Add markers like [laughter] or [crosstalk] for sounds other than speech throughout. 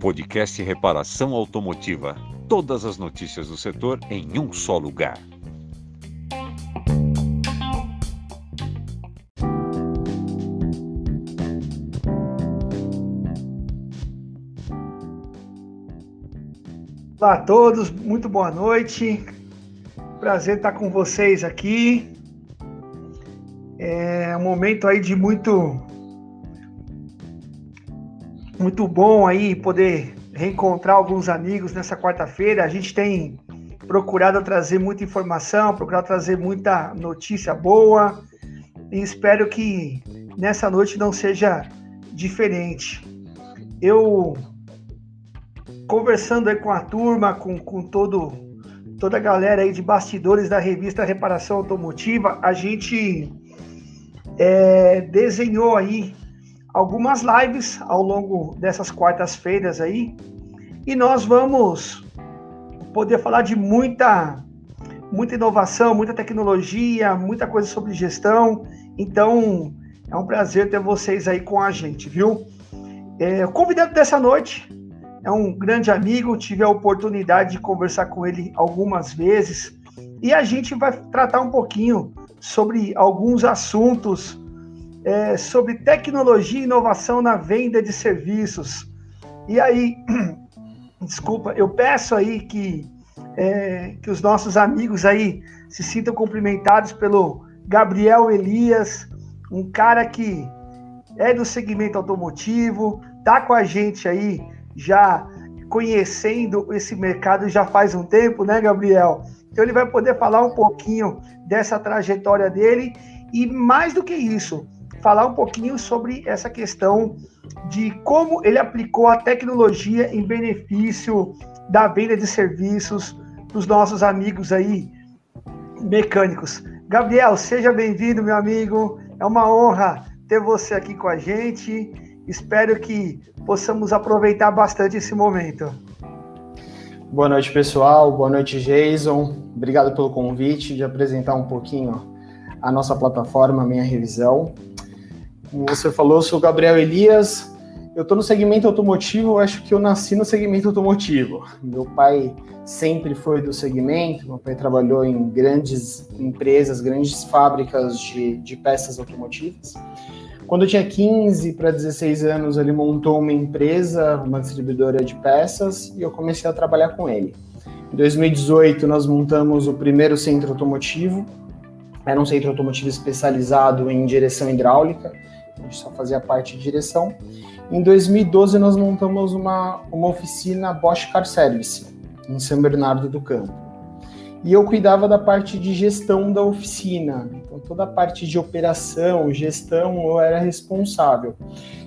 Podcast Reparação Automotiva. Todas as notícias do setor em um só lugar. Olá a todos, muito boa noite. Prazer estar com vocês aqui. É um momento aí de muito muito bom aí poder reencontrar alguns amigos nessa quarta-feira. A gente tem procurado trazer muita informação, procurado trazer muita notícia boa e espero que nessa noite não seja diferente. Eu conversando aí com a turma, com, com todo, toda a galera aí de bastidores da revista Reparação Automotiva, a gente é, desenhou aí algumas lives ao longo dessas quartas-feiras aí e nós vamos poder falar de muita muita inovação, muita tecnologia, muita coisa sobre gestão. Então é um prazer ter vocês aí com a gente, viu? É, o convidado dessa noite é um grande amigo, tive a oportunidade de conversar com ele algumas vezes e a gente vai tratar um pouquinho sobre alguns assuntos é, sobre tecnologia e inovação na venda de serviços. E aí, [clears throat] desculpa, eu peço aí que, é, que os nossos amigos aí se sintam cumprimentados pelo Gabriel Elias, um cara que é do segmento automotivo, tá com a gente aí já conhecendo esse mercado já faz um tempo, né, Gabriel? Então ele vai poder falar um pouquinho dessa trajetória dele e mais do que isso, falar um pouquinho sobre essa questão de como ele aplicou a tecnologia em benefício da venda de serviços dos nossos amigos aí mecânicos. Gabriel, seja bem-vindo, meu amigo. É uma honra ter você aqui com a gente. Espero que possamos aproveitar bastante esse momento. Boa noite, pessoal. Boa noite, Jason. Obrigado pelo convite de apresentar um pouquinho a nossa plataforma, a minha revisão. Como você falou, eu sou o Gabriel Elias. Eu estou no segmento automotivo, acho que eu nasci no segmento automotivo. Meu pai sempre foi do segmento, meu pai trabalhou em grandes empresas, grandes fábricas de, de peças automotivas. Quando eu tinha 15 para 16 anos, ele montou uma empresa, uma distribuidora de peças, e eu comecei a trabalhar com ele. Em 2018, nós montamos o primeiro centro automotivo. Era um centro automotivo especializado em direção hidráulica, a gente só fazia parte de direção. Em 2012, nós montamos uma, uma oficina Bosch Car Service, em São Bernardo do Campo e eu cuidava da parte de gestão da oficina. Então, toda a parte de operação, gestão, eu era responsável.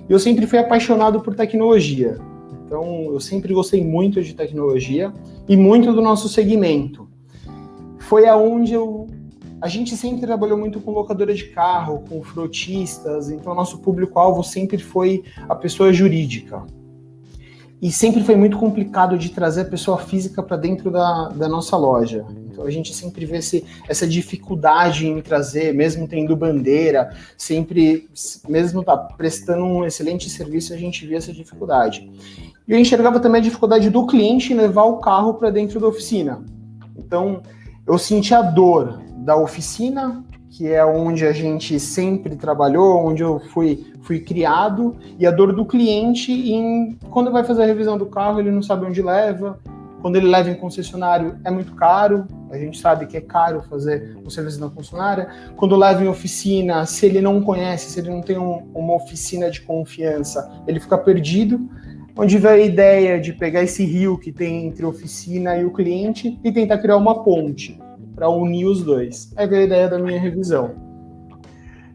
Eu sempre fui apaixonado por tecnologia. Então, eu sempre gostei muito de tecnologia e muito do nosso segmento. Foi aonde eu a gente sempre trabalhou muito com locadora de carro, com frotistas, então nosso público-alvo sempre foi a pessoa jurídica. E sempre foi muito complicado de trazer a pessoa física para dentro da, da nossa loja. Então a gente sempre vê esse, essa dificuldade em trazer, mesmo tendo bandeira, sempre, mesmo tá prestando um excelente serviço, a gente vê essa dificuldade. E eu enxergava também a dificuldade do cliente em levar o carro para dentro da oficina. Então eu senti a dor da oficina, que é onde a gente sempre trabalhou, onde eu fui, fui criado, e a dor do cliente em quando vai fazer a revisão do carro, ele não sabe onde leva, quando ele leva em concessionário é muito caro, a gente sabe que é caro fazer o serviço na concessionária. Quando leva em oficina, se ele não conhece, se ele não tem um, uma oficina de confiança, ele fica perdido. Onde vem a ideia de pegar esse rio que tem entre oficina e o cliente e tentar criar uma ponte para unir os dois. É a ideia da minha revisão.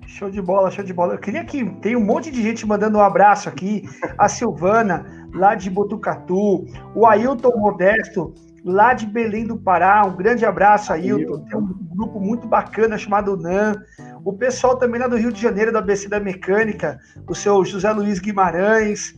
Show de bola, show de bola. Eu queria que tem um monte de gente mandando um abraço aqui. A Silvana, lá de Botucatu, o Ailton Modesto, lá de Belém do Pará. Um grande abraço, Ailton. Tem um grupo muito bacana chamado NAN. O pessoal também lá do Rio de Janeiro, da ABC da Mecânica, o seu José Luiz Guimarães.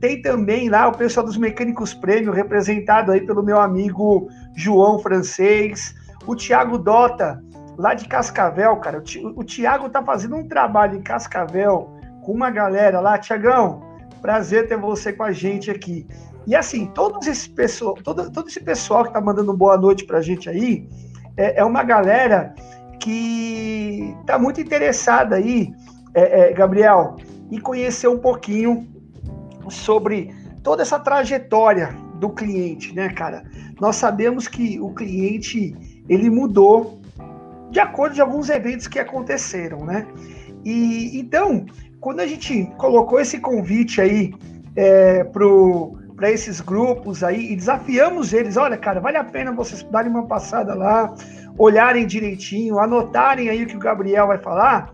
Tem também lá o pessoal dos Mecânicos Prêmio, representado aí pelo meu amigo João Francês. O Thiago Dota, lá de Cascavel, cara. O, o Tiago tá fazendo um trabalho em Cascavel com uma galera lá. Tiagão, prazer ter você com a gente aqui. E assim, todos esse pessoal, todo, todo esse pessoal que tá mandando boa noite pra gente aí, é, é uma galera que tá muito interessada aí, é, é, Gabriel, em conhecer um pouquinho sobre toda essa trajetória do cliente, né, cara? Nós sabemos que o cliente ele mudou de acordo com alguns eventos que aconteceram, né? E então, quando a gente colocou esse convite aí é, para esses grupos aí e desafiamos eles, olha, cara, vale a pena vocês darem uma passada lá, olharem direitinho, anotarem aí o que o Gabriel vai falar,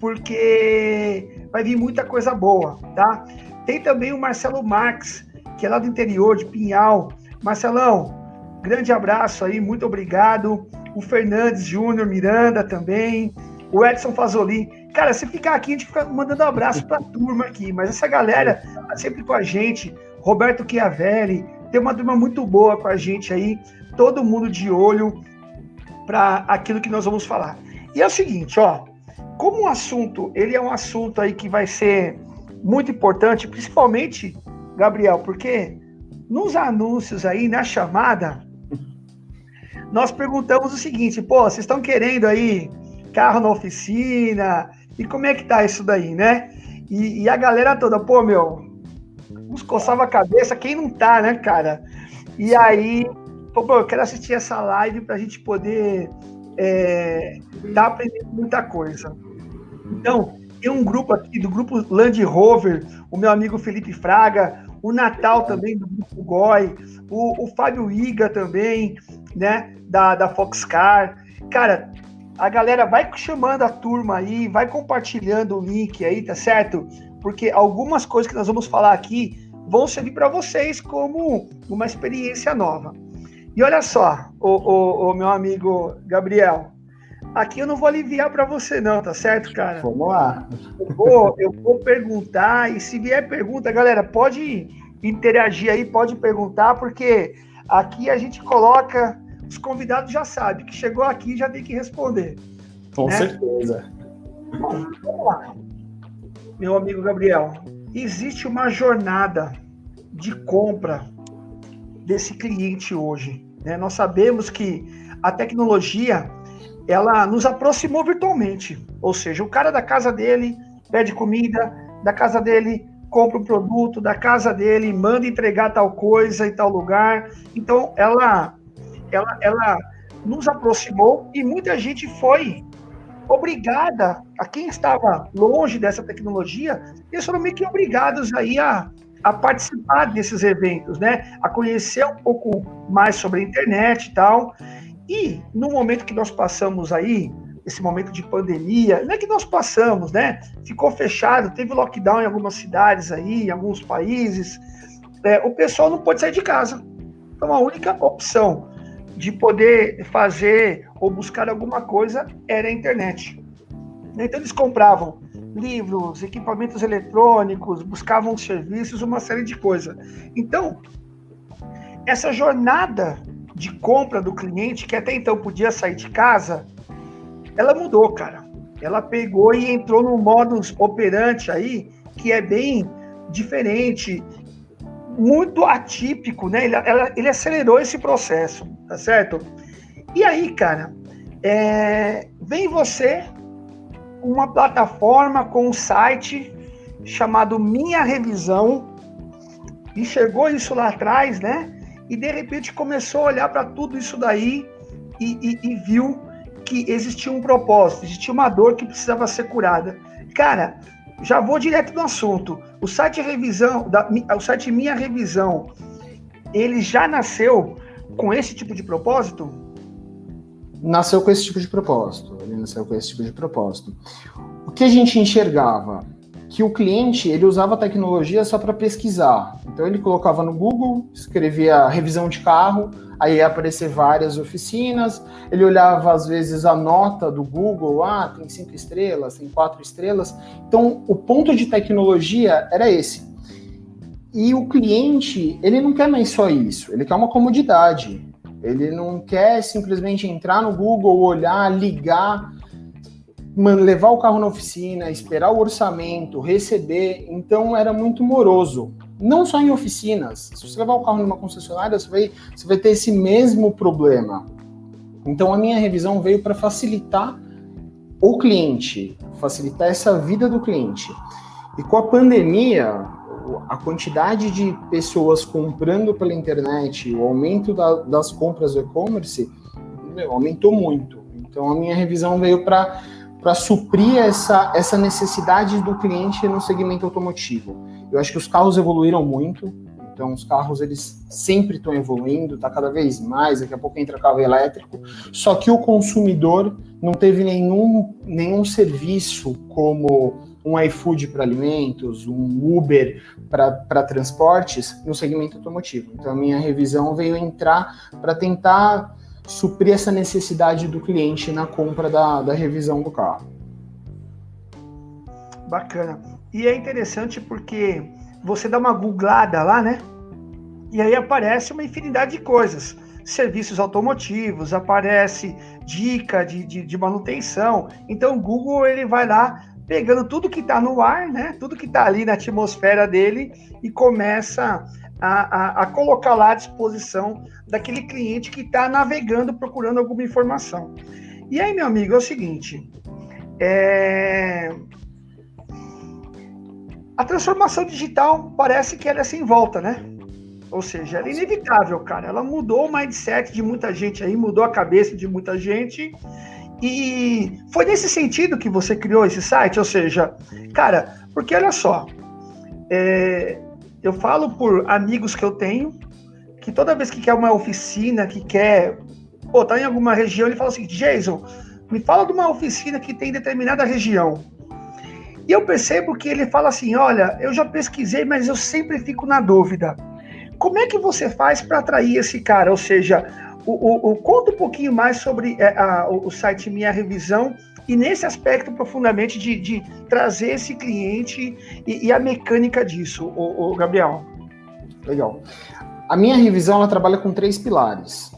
porque vai vir muita coisa boa, tá? Tem também o Marcelo Marques, que é lá do interior de Pinhal. Marcelão, grande abraço aí, muito obrigado. O Fernandes Júnior Miranda também. O Edson Fazoli. Cara, se ficar aqui, a gente fica mandando abraço pra turma aqui, mas essa galera tá sempre com a gente. Roberto Chiavelli, tem uma turma muito boa com a gente aí, todo mundo de olho para aquilo que nós vamos falar. E é o seguinte, ó, como o assunto, ele é um assunto aí que vai ser muito importante, principalmente, Gabriel, porque nos anúncios aí, na chamada, nós perguntamos o seguinte, pô, vocês estão querendo aí carro na oficina? E como é que tá isso daí, né? E, e a galera toda, pô, meu, uns coçava a cabeça, quem não tá, né, cara? E aí, pô, pô eu quero assistir essa live pra gente poder é, tá aprendendo muita coisa. Então, tem um grupo aqui, do grupo Land Rover, o meu amigo Felipe Fraga, o Natal também, do grupo Goi, o, o Fábio Iga também, né, da, da Foxcar. Cara, a galera vai chamando a turma aí, vai compartilhando o link aí, tá certo? Porque algumas coisas que nós vamos falar aqui vão servir para vocês como uma experiência nova. E olha só, o, meu amigo Gabriel, Aqui eu não vou aliviar para você, não, tá certo, cara? Vamos lá. Eu vou, eu vou perguntar, e se vier pergunta, galera, pode interagir aí, pode perguntar, porque aqui a gente coloca. Os convidados já sabem que chegou aqui já tem que responder. Com né? certeza. Bom, vamos lá. Meu amigo Gabriel, existe uma jornada de compra desse cliente hoje. Né? Nós sabemos que a tecnologia ela nos aproximou virtualmente. Ou seja, o cara da casa dele pede comida, da casa dele compra um produto, da casa dele manda entregar tal coisa em tal lugar. Então, ela, ela, ela nos aproximou e muita gente foi obrigada, a quem estava longe dessa tecnologia, eles foram meio que obrigados aí a, a participar desses eventos, né? A conhecer um pouco mais sobre a internet e tal. E no momento que nós passamos aí, esse momento de pandemia, não é que nós passamos, né? Ficou fechado, teve lockdown em algumas cidades aí, em alguns países. É, o pessoal não pode sair de casa. Então a única opção de poder fazer ou buscar alguma coisa era a internet. Então eles compravam livros, equipamentos eletrônicos, buscavam serviços, uma série de coisas. Então, essa jornada de compra do cliente, que até então podia sair de casa, ela mudou, cara. Ela pegou e entrou num modus operante aí que é bem diferente, muito atípico, né? Ele, ela, ele acelerou esse processo, tá certo? E aí, cara, é, vem você uma plataforma com um site chamado Minha Revisão, enxergou isso lá atrás, né? e de repente começou a olhar para tudo isso daí e, e, e, viu que existia um propósito, existia uma dor que precisava ser curada. Cara, já vou direto no assunto. O site revisão, da, o site Minha Revisão, ele já nasceu com esse tipo de propósito? Nasceu com esse tipo de propósito. Ele nasceu com esse tipo de propósito. O que a gente enxergava? Que o cliente ele usava a tecnologia só para pesquisar. Então ele colocava no Google, escrevia revisão de carro, aí ia aparecer várias oficinas. Ele olhava às vezes a nota do Google, ah, tem cinco estrelas, tem quatro estrelas. Então o ponto de tecnologia era esse. E o cliente ele não quer mais só isso, ele quer uma comodidade. Ele não quer simplesmente entrar no Google, olhar, ligar, levar o carro na oficina, esperar o orçamento, receber. Então era muito moroso. Não só em oficinas. Se você levar o carro numa concessionária, você vai, você vai ter esse mesmo problema. Então a minha revisão veio para facilitar o cliente, facilitar essa vida do cliente. E com a pandemia, a quantidade de pessoas comprando pela internet, o aumento da, das compras do e-commerce, aumentou muito. Então a minha revisão veio para para suprir essa, essa necessidade do cliente no segmento automotivo. Eu acho que os carros evoluíram muito, então os carros eles sempre estão evoluindo, está cada vez mais, daqui a pouco entra carro elétrico, só que o consumidor não teve nenhum, nenhum serviço como um iFood para alimentos, um Uber para transportes no segmento automotivo. Então a minha revisão veio entrar para tentar suprir essa necessidade do cliente na compra da, da revisão do carro. Bacana. E é interessante porque você dá uma googlada lá, né? E aí aparece uma infinidade de coisas. Serviços automotivos, aparece dica de, de, de manutenção. Então o Google ele vai lá pegando tudo que está no ar, né? Tudo que está ali na atmosfera dele e começa a, a, a colocar lá à disposição daquele cliente que está navegando procurando alguma informação. E aí, meu amigo, é o seguinte: é... a transformação digital parece que ela é sem volta, né? Ou seja, ela é inevitável, cara. Ela mudou o mindset de muita gente aí, mudou a cabeça de muita gente. E foi nesse sentido que você criou esse site? Ou seja, cara, porque olha só, é, eu falo por amigos que eu tenho, que toda vez que quer uma oficina, que quer botar tá em alguma região, ele fala assim, Jason, me fala de uma oficina que tem determinada região. E eu percebo que ele fala assim, olha, eu já pesquisei, mas eu sempre fico na dúvida. Como é que você faz para atrair esse cara? Ou seja, o, o, o, conta um pouquinho mais sobre é, a, o site Minha Revisão e nesse aspecto profundamente de, de trazer esse cliente e, e, a mecânica disso, o, o, Gabriel. Legal. A minha revisão ela trabalha com três pilares.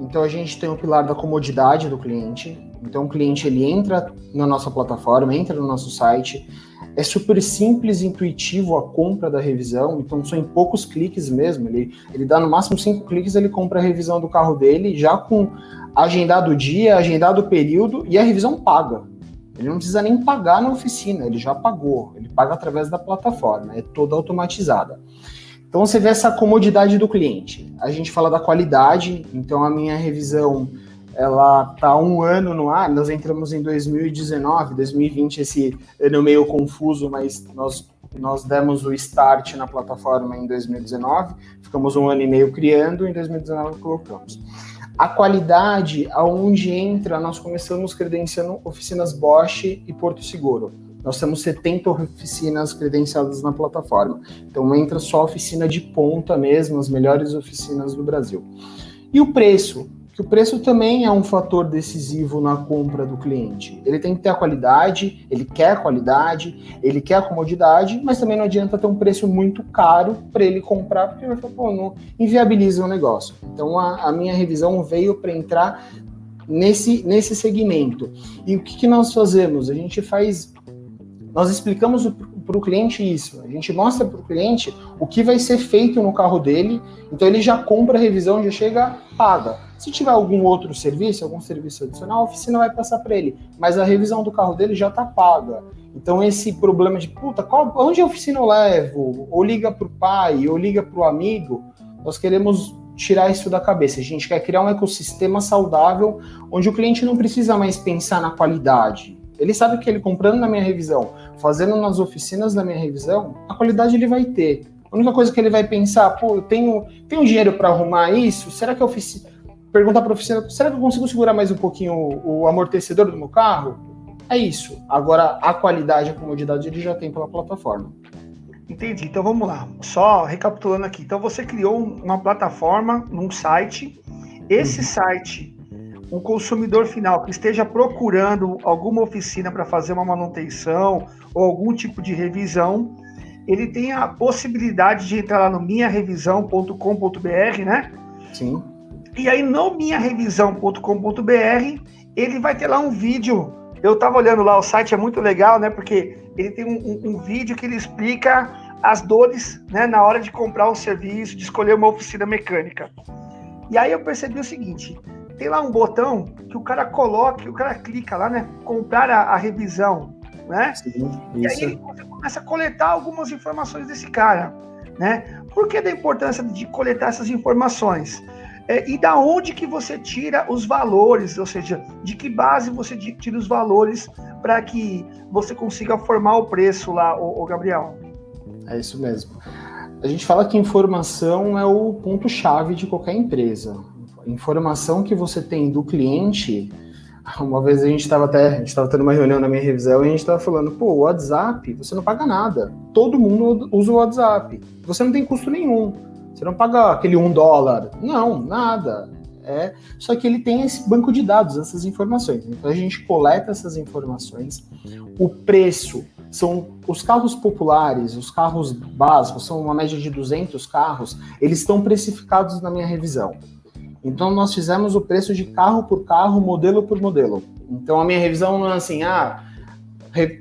Então a gente tem o pilar da comodidade do cliente. Então o cliente ele entra na nossa plataforma, entra no nosso site. É super simples e intuitivo a compra da revisão, então são em poucos cliques mesmo. Ele, ele dá no máximo cinco cliques, ele compra a revisão do carro dele, já com agendado o dia, agendado o período e a revisão paga. Ele não precisa nem pagar na oficina, ele já pagou, ele paga através da plataforma, é toda automatizada. Então você vê essa comodidade do cliente. A gente fala da qualidade, então a minha revisão ela tá um ano no ar. Nós entramos em 2019, 2020 esse ano meio confuso, mas nós nós demos o start na plataforma em 2019, ficamos um ano e meio criando, em 2019 colocamos. A qualidade, aonde entra, nós começamos credenciando oficinas Bosch e Porto Seguro. Nós temos 70 oficinas credenciadas na plataforma. Então entra só oficina de ponta mesmo, as melhores oficinas do Brasil. E o preço? Que o preço também é um fator decisivo na compra do cliente. Ele tem que ter a qualidade, ele quer a qualidade, ele quer a comodidade, mas também não adianta ter um preço muito caro para ele comprar, porque ele vai falar, pô, não inviabiliza o negócio. Então a, a minha revisão veio para entrar nesse, nesse segmento. E o que, que nós fazemos? A gente faz nós explicamos para o cliente isso. A gente mostra para o cliente o que vai ser feito no carro dele, então ele já compra a revisão, já chega, paga. Se tiver algum outro serviço, algum serviço adicional, a oficina vai passar para ele, mas a revisão do carro dele já está paga. Então esse problema de puta, qual, onde a oficina eu levo? Ou liga para o pai, ou liga para o amigo, nós queremos tirar isso da cabeça. A gente quer criar um ecossistema saudável onde o cliente não precisa mais pensar na qualidade ele sabe que ele comprando na minha revisão, fazendo nas oficinas da minha revisão, a qualidade ele vai ter. A única coisa que ele vai pensar, pô, eu tenho, tenho dinheiro para arrumar isso? Será que a oficina. Perguntar para a oficina, será que eu consigo segurar mais um pouquinho o, o amortecedor do meu carro? É isso. Agora, a qualidade, a comodidade ele já tem pela plataforma. Entendi. Então vamos lá. Só recapitulando aqui. Então você criou uma plataforma num site. Esse uhum. site um consumidor final que esteja procurando alguma oficina para fazer uma manutenção ou algum tipo de revisão, ele tem a possibilidade de entrar lá no minharevisão.com.br, né? Sim. E aí no minharevisão.com.br ele vai ter lá um vídeo. Eu estava olhando lá, o site é muito legal, né? Porque ele tem um, um, um vídeo que ele explica as dores né, na hora de comprar um serviço, de escolher uma oficina mecânica. E aí eu percebi o seguinte: tem lá um botão que o cara coloca, o cara clica lá, né? Comprar a, a revisão, né? Sim, e aí você começa a coletar algumas informações desse cara, né? Por que da importância de coletar essas informações? É, e da onde que você tira os valores, ou seja, de que base você tira os valores para que você consiga formar o preço lá, o, Gabriel? É isso mesmo. A gente fala que informação é o ponto-chave de qualquer empresa. Informação que você tem do cliente. [laughs] Uma vez a gente estava até, a gente estava tendo uma reunião na minha revisão e a gente estava falando, pô, o WhatsApp, você não paga nada. Todo mundo usa o WhatsApp. Você não tem custo nenhum. Você não paga aquele um dólar. Não, nada. É, só que ele tem esse banco de dados, essas informações. Então a gente coleta essas informações. O preço são os carros populares, os carros básicos, são uma média de 200 carros, eles estão precificados na minha revisão. Então nós fizemos o preço de carro por carro, modelo por modelo. Então a minha revisão não é assim, ah,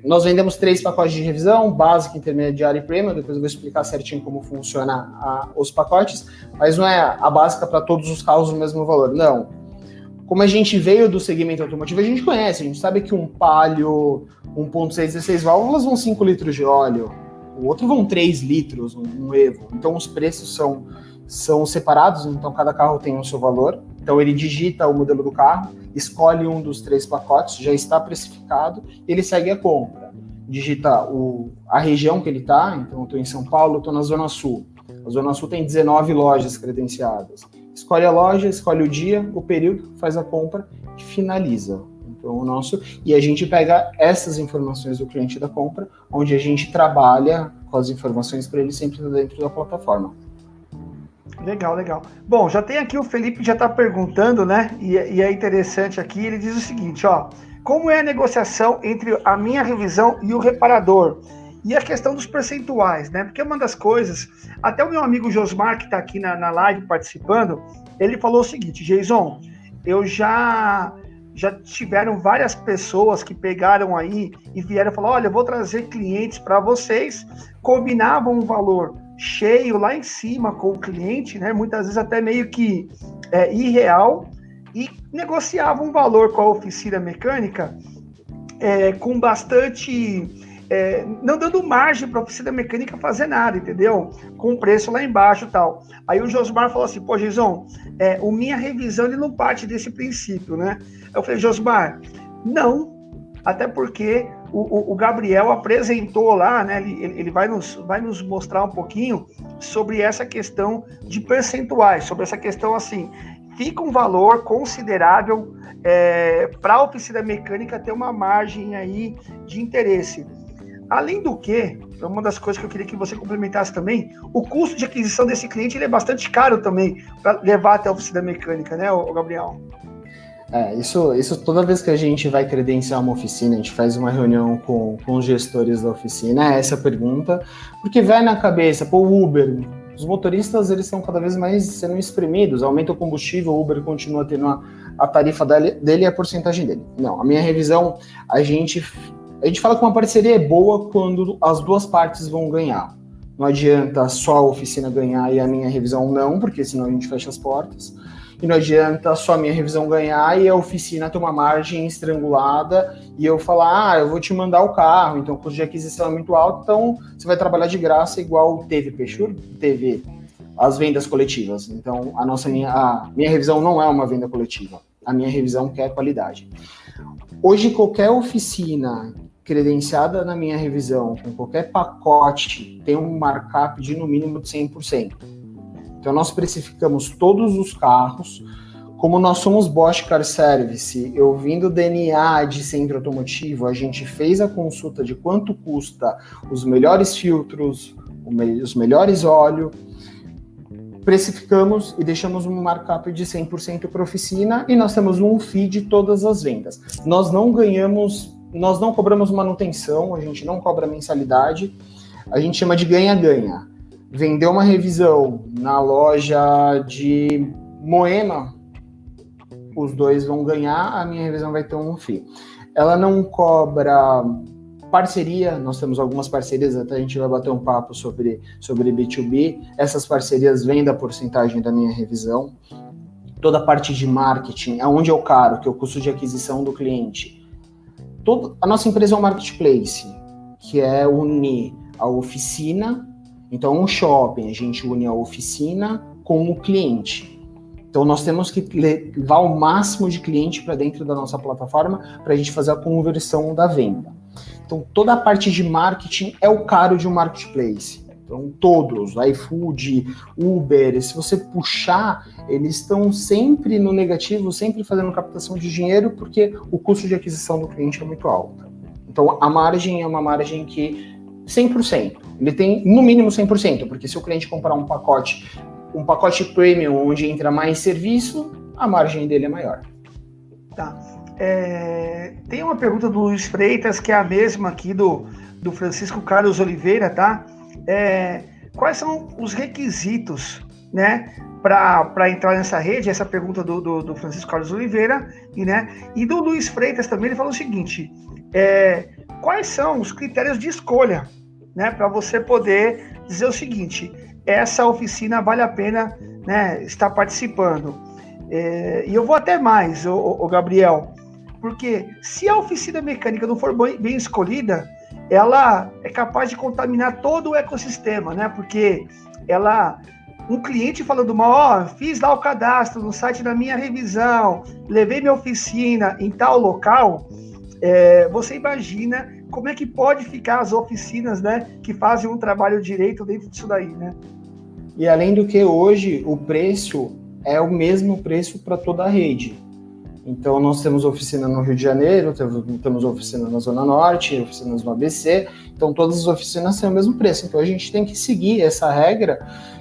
nós vendemos três pacotes de revisão, básica, intermediária e premium, depois eu vou explicar certinho como funciona a, os pacotes, mas não é a básica para todos os carros o mesmo valor, não como a gente veio do segmento automotivo, a gente conhece, a gente sabe que um Palio 1.6 16 válvulas vão 5 litros de óleo, o outro vão 3 litros, um, um Evo. Então os preços são, são separados, então cada carro tem o seu valor. Então ele digita o modelo do carro, escolhe um dos três pacotes, já está precificado, ele segue a compra. Digita o, a região que ele está, então estou em São Paulo, estou na Zona Sul. A Zona Sul tem 19 lojas credenciadas escolhe a loja, escolhe o dia, o período, faz a compra e finaliza. Então, o nosso e a gente pega essas informações do cliente da compra, onde a gente trabalha com as informações para ele sempre dentro da plataforma. Legal, legal. Bom, já tem aqui o Felipe já está perguntando, né? E, e, é interessante aqui. Ele diz o seguinte, ó: como é a negociação entre a minha revisão e o reparador? E a questão dos percentuais, né? Porque uma das coisas, até o meu amigo Josmar, que está aqui na, na live participando, ele falou o seguinte: Jason, eu já já tiveram várias pessoas que pegaram aí e vieram falar: olha, eu vou trazer clientes para vocês, combinavam um valor cheio lá em cima com o cliente, né? Muitas vezes até meio que é, irreal, e negociavam um valor com a oficina mecânica é, com bastante é, não dando margem para a oficina mecânica fazer nada, entendeu? Com o preço lá embaixo tal. Aí o Josmar falou assim, pô, Gizão, é, o minha revisão ele não parte desse princípio, né? Eu falei, Josmar, não, até porque o, o, Gabriel apresentou lá, né? Ele, ele vai, nos, vai nos mostrar um pouquinho sobre essa questão de percentuais, sobre essa questão assim, fica um valor considerável é, para a oficina mecânica ter uma margem aí de interesse. Além do que, é uma das coisas que eu queria que você complementasse também, o custo de aquisição desse cliente ele é bastante caro também para levar até a oficina mecânica, né, Gabriel? É, isso, isso toda vez que a gente vai credenciar uma oficina, a gente faz uma reunião com, com os gestores da oficina, é essa pergunta, porque vai na cabeça, pô, Uber, os motoristas eles estão cada vez mais sendo espremidos, aumenta o combustível, o Uber continua tendo a, a tarifa dele, dele e a porcentagem dele. Não, a minha revisão, a gente a gente fala que uma parceria é boa quando as duas partes vão ganhar. Não adianta só a oficina ganhar e a minha revisão não, porque senão a gente fecha as portas. E não adianta só a minha revisão ganhar e a oficina ter uma margem estrangulada e eu falar, ah, eu vou te mandar o carro, então o custo de aquisição é muito alto, então você vai trabalhar de graça igual teve Peixur, teve as vendas coletivas. Então a nossa minha, a minha revisão não é uma venda coletiva. A minha revisão quer qualidade. Hoje qualquer oficina credenciada na minha revisão com qualquer pacote tem um markup de no mínimo de 100%. Então nós precificamos todos os carros, como nós somos Bosch Car Service, eu vindo DNA de centro automotivo, a gente fez a consulta de quanto custa os melhores filtros, os melhores óleos, precificamos e deixamos um markup de 100% para oficina e nós temos um fee de todas as vendas. Nós não ganhamos nós não cobramos manutenção, a gente não cobra mensalidade, a gente chama de ganha-ganha. Vendeu uma revisão na loja de Moema, os dois vão ganhar, a minha revisão vai ter um FII. Ela não cobra parceria, nós temos algumas parcerias, até a gente vai bater um papo sobre, sobre B2B. Essas parcerias vêm da porcentagem da minha revisão. Toda a parte de marketing, aonde o caro, que é o custo de aquisição do cliente. Todo, a nossa empresa é um marketplace, que é unir a oficina, então um shopping, a gente une a oficina com o cliente. Então nós temos que levar o máximo de cliente para dentro da nossa plataforma para a gente fazer a conversão da venda. Então, toda a parte de marketing é o caro de um marketplace. Então, todos, iFood, Uber, se você puxar, eles estão sempre no negativo, sempre fazendo captação de dinheiro, porque o custo de aquisição do cliente é muito alto. Então, a margem é uma margem que 100%. Ele tem no mínimo 100%, porque se o cliente comprar um pacote, um pacote premium onde entra mais serviço, a margem dele é maior. Tá. É, tem uma pergunta do Luiz Freitas, que é a mesma aqui do, do Francisco Carlos Oliveira, tá? É, quais são os requisitos, né, para entrar nessa rede? Essa pergunta do, do, do, Francisco Carlos Oliveira, e, né, e do Luiz Freitas também, ele falou o seguinte: é, quais são os critérios de escolha, né, para você poder dizer o seguinte: essa oficina vale a pena né, estar participando? É, e eu vou até mais, o, Gabriel. Porque se a oficina mecânica não for bem escolhida, ela é capaz de contaminar todo o ecossistema, né? Porque ela um cliente falando mal, ó, fiz lá o cadastro no site da minha revisão, levei minha oficina em tal local, é, você imagina como é que pode ficar as oficinas, né, que fazem um trabalho direito dentro disso daí, né? E além do que hoje o preço é o mesmo preço para toda a rede. Então, nós temos oficina no Rio de Janeiro, temos oficina na Zona Norte, oficinas no ABC, então todas as oficinas têm o mesmo preço. Então, a gente tem que seguir essa regra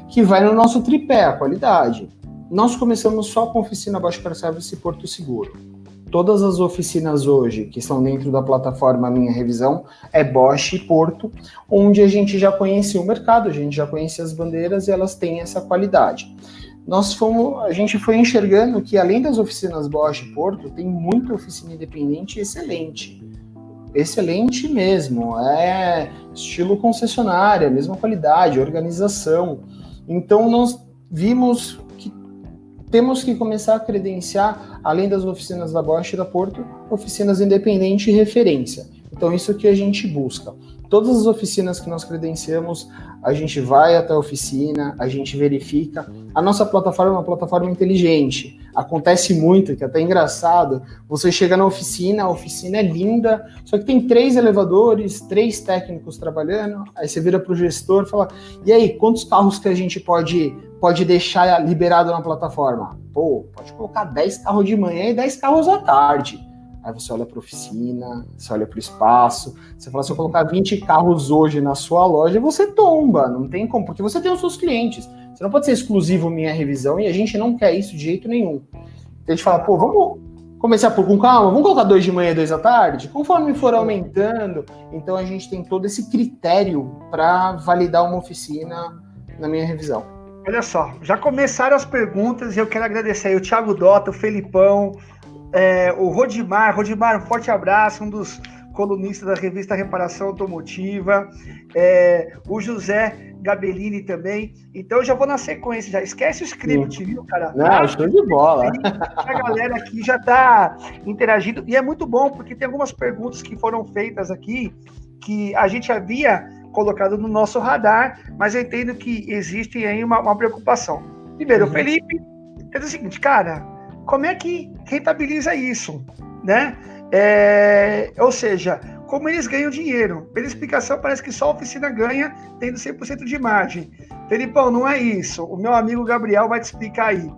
que vai no nosso tripé, a qualidade. Nós começamos só com oficina Bosch Car Service e Porto Seguro. Todas as oficinas hoje que estão dentro da plataforma Minha Revisão é Bosch e Porto, onde a gente já conhecia o mercado, a gente já conhecia as bandeiras e elas têm essa qualidade nós fomos, a gente foi enxergando que além das oficinas Bosch e Porto, tem muita oficina independente excelente. Excelente mesmo, é estilo concessionária, mesma qualidade, organização. Então nós vimos temos que começar a credenciar, além das oficinas da Bosch e da Porto, oficinas independente e referência. Então isso que a gente busca. Todas as oficinas que nós credenciamos, a gente vai até a oficina, a gente verifica. A nossa plataforma é uma plataforma inteligente. Acontece muito, que é até engraçado. Você chega na oficina, a oficina é linda, só que tem três elevadores, três técnicos trabalhando. Aí você vira para o gestor e fala: e aí, quantos carros que a gente pode, pode deixar liberado na plataforma? Pô, pode colocar 10 carros de manhã e 10 carros à tarde. Aí você olha para a oficina, você olha para o espaço, você fala, se eu colocar 20 carros hoje na sua loja, você tomba, não tem como, porque você tem os seus clientes. Você não pode ser exclusivo minha revisão e a gente não quer isso de jeito nenhum. Então a gente fala, pô, vamos começar por com calma, vamos colocar dois de manhã e dois à tarde? Conforme for aumentando, então a gente tem todo esse critério para validar uma oficina na minha revisão. Olha só, já começaram as perguntas e eu quero agradecer aí o Thiago Dota, o Felipão, é, o Rodimar, Rodimar, um forte abraço, um dos colunistas da revista Reparação Automotiva, é, o José Gabellini também. Então eu já vou na sequência, já esquece o script, Sim. viu, cara? Não, show de bola. A galera aqui já está interagindo e é muito bom porque tem algumas perguntas que foram feitas aqui que a gente havia colocado no nosso radar, mas eu entendo que existe aí uma, uma preocupação. Primeiro, uhum. o Felipe diz o seguinte, cara, como é que rentabiliza isso, né? É, ou seja, como eles ganham dinheiro? Pela explicação, parece que só a oficina ganha tendo 100% de margem. Felipão, não é isso. O meu amigo Gabriel vai te explicar aí.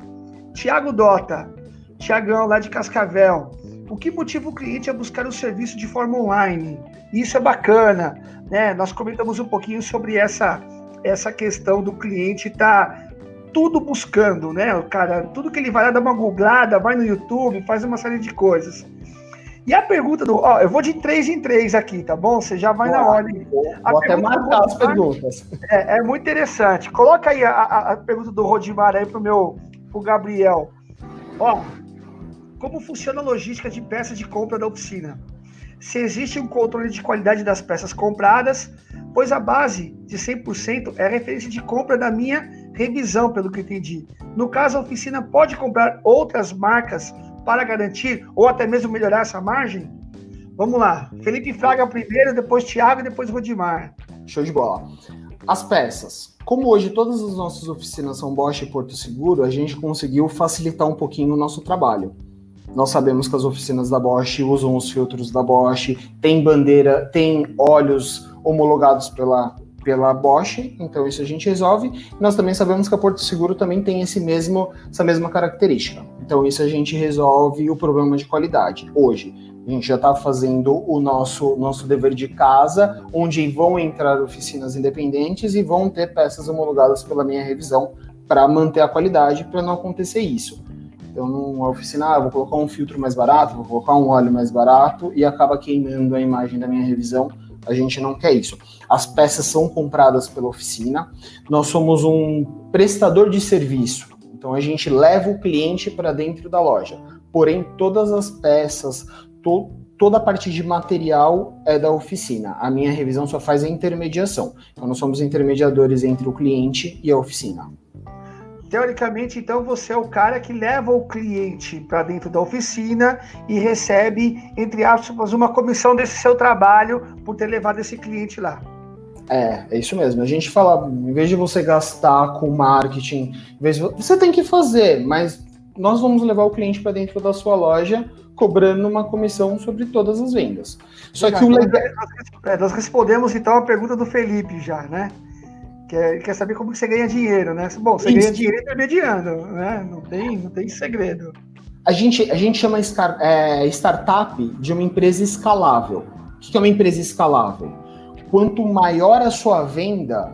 Tiago Dota, Tiagão lá de Cascavel. O que motiva o cliente a buscar o serviço de forma online? Isso é bacana, né? Nós comentamos um pouquinho sobre essa, essa questão do cliente estar tá tudo buscando, né? O cara, tudo que ele vai lá, dá uma googlada, vai no YouTube, faz uma série de coisas. E a pergunta do. Ó, eu vou de três em três aqui, tá bom? Você já vai Boa, na ordem. Vou, vou até marcar as perguntas. É, é, muito interessante. Coloca aí a, a, a pergunta do Rodimar aí pro meu pro Gabriel. Ó, como funciona a logística de peças de compra da oficina. Se existe um controle de qualidade das peças compradas, pois a base de 100% é a referência de compra da minha revisão, pelo que entendi. No caso, a oficina pode comprar outras marcas para garantir ou até mesmo melhorar essa margem? Vamos lá. Felipe Fraga primeiro, depois Thiago e depois Rodimar. Show de bola. As peças. Como hoje todas as nossas oficinas são Bosch e Porto Seguro, a gente conseguiu facilitar um pouquinho o nosso trabalho. Nós sabemos que as oficinas da Bosch usam os filtros da Bosch, tem bandeira, tem óleos homologados pela, pela Bosch, então isso a gente resolve. Nós também sabemos que a Porto Seguro também tem esse mesmo, essa mesma característica. Então isso a gente resolve o problema de qualidade hoje. A gente já está fazendo o nosso, nosso dever de casa, onde vão entrar oficinas independentes e vão ter peças homologadas pela minha revisão para manter a qualidade, para não acontecer isso. Então, numa oficina, ah, vou colocar um filtro mais barato, vou colocar um óleo mais barato e acaba queimando a imagem da minha revisão. A gente não quer isso. As peças são compradas pela oficina. Nós somos um prestador de serviço. Então, a gente leva o cliente para dentro da loja. Porém, todas as peças, to toda a parte de material é da oficina. A minha revisão só faz a intermediação. Então, nós somos intermediadores entre o cliente e a oficina. Teoricamente, então, você é o cara que leva o cliente para dentro da oficina e recebe, entre aspas, uma comissão desse seu trabalho por ter levado esse cliente lá. É, é isso mesmo. A gente fala, em vez de você gastar com marketing, de, você tem que fazer, mas nós vamos levar o cliente para dentro da sua loja cobrando uma comissão sobre todas as vendas. Só que o legal. Nós respondemos então a pergunta do Felipe já, né? Quer, quer saber como você ganha dinheiro, né? Bom, você Isso. ganha dinheiro intermediando, né? Não tem, não tem segredo. A gente, a gente chama é, startup de uma empresa escalável. O que é uma empresa escalável? Quanto maior a sua venda,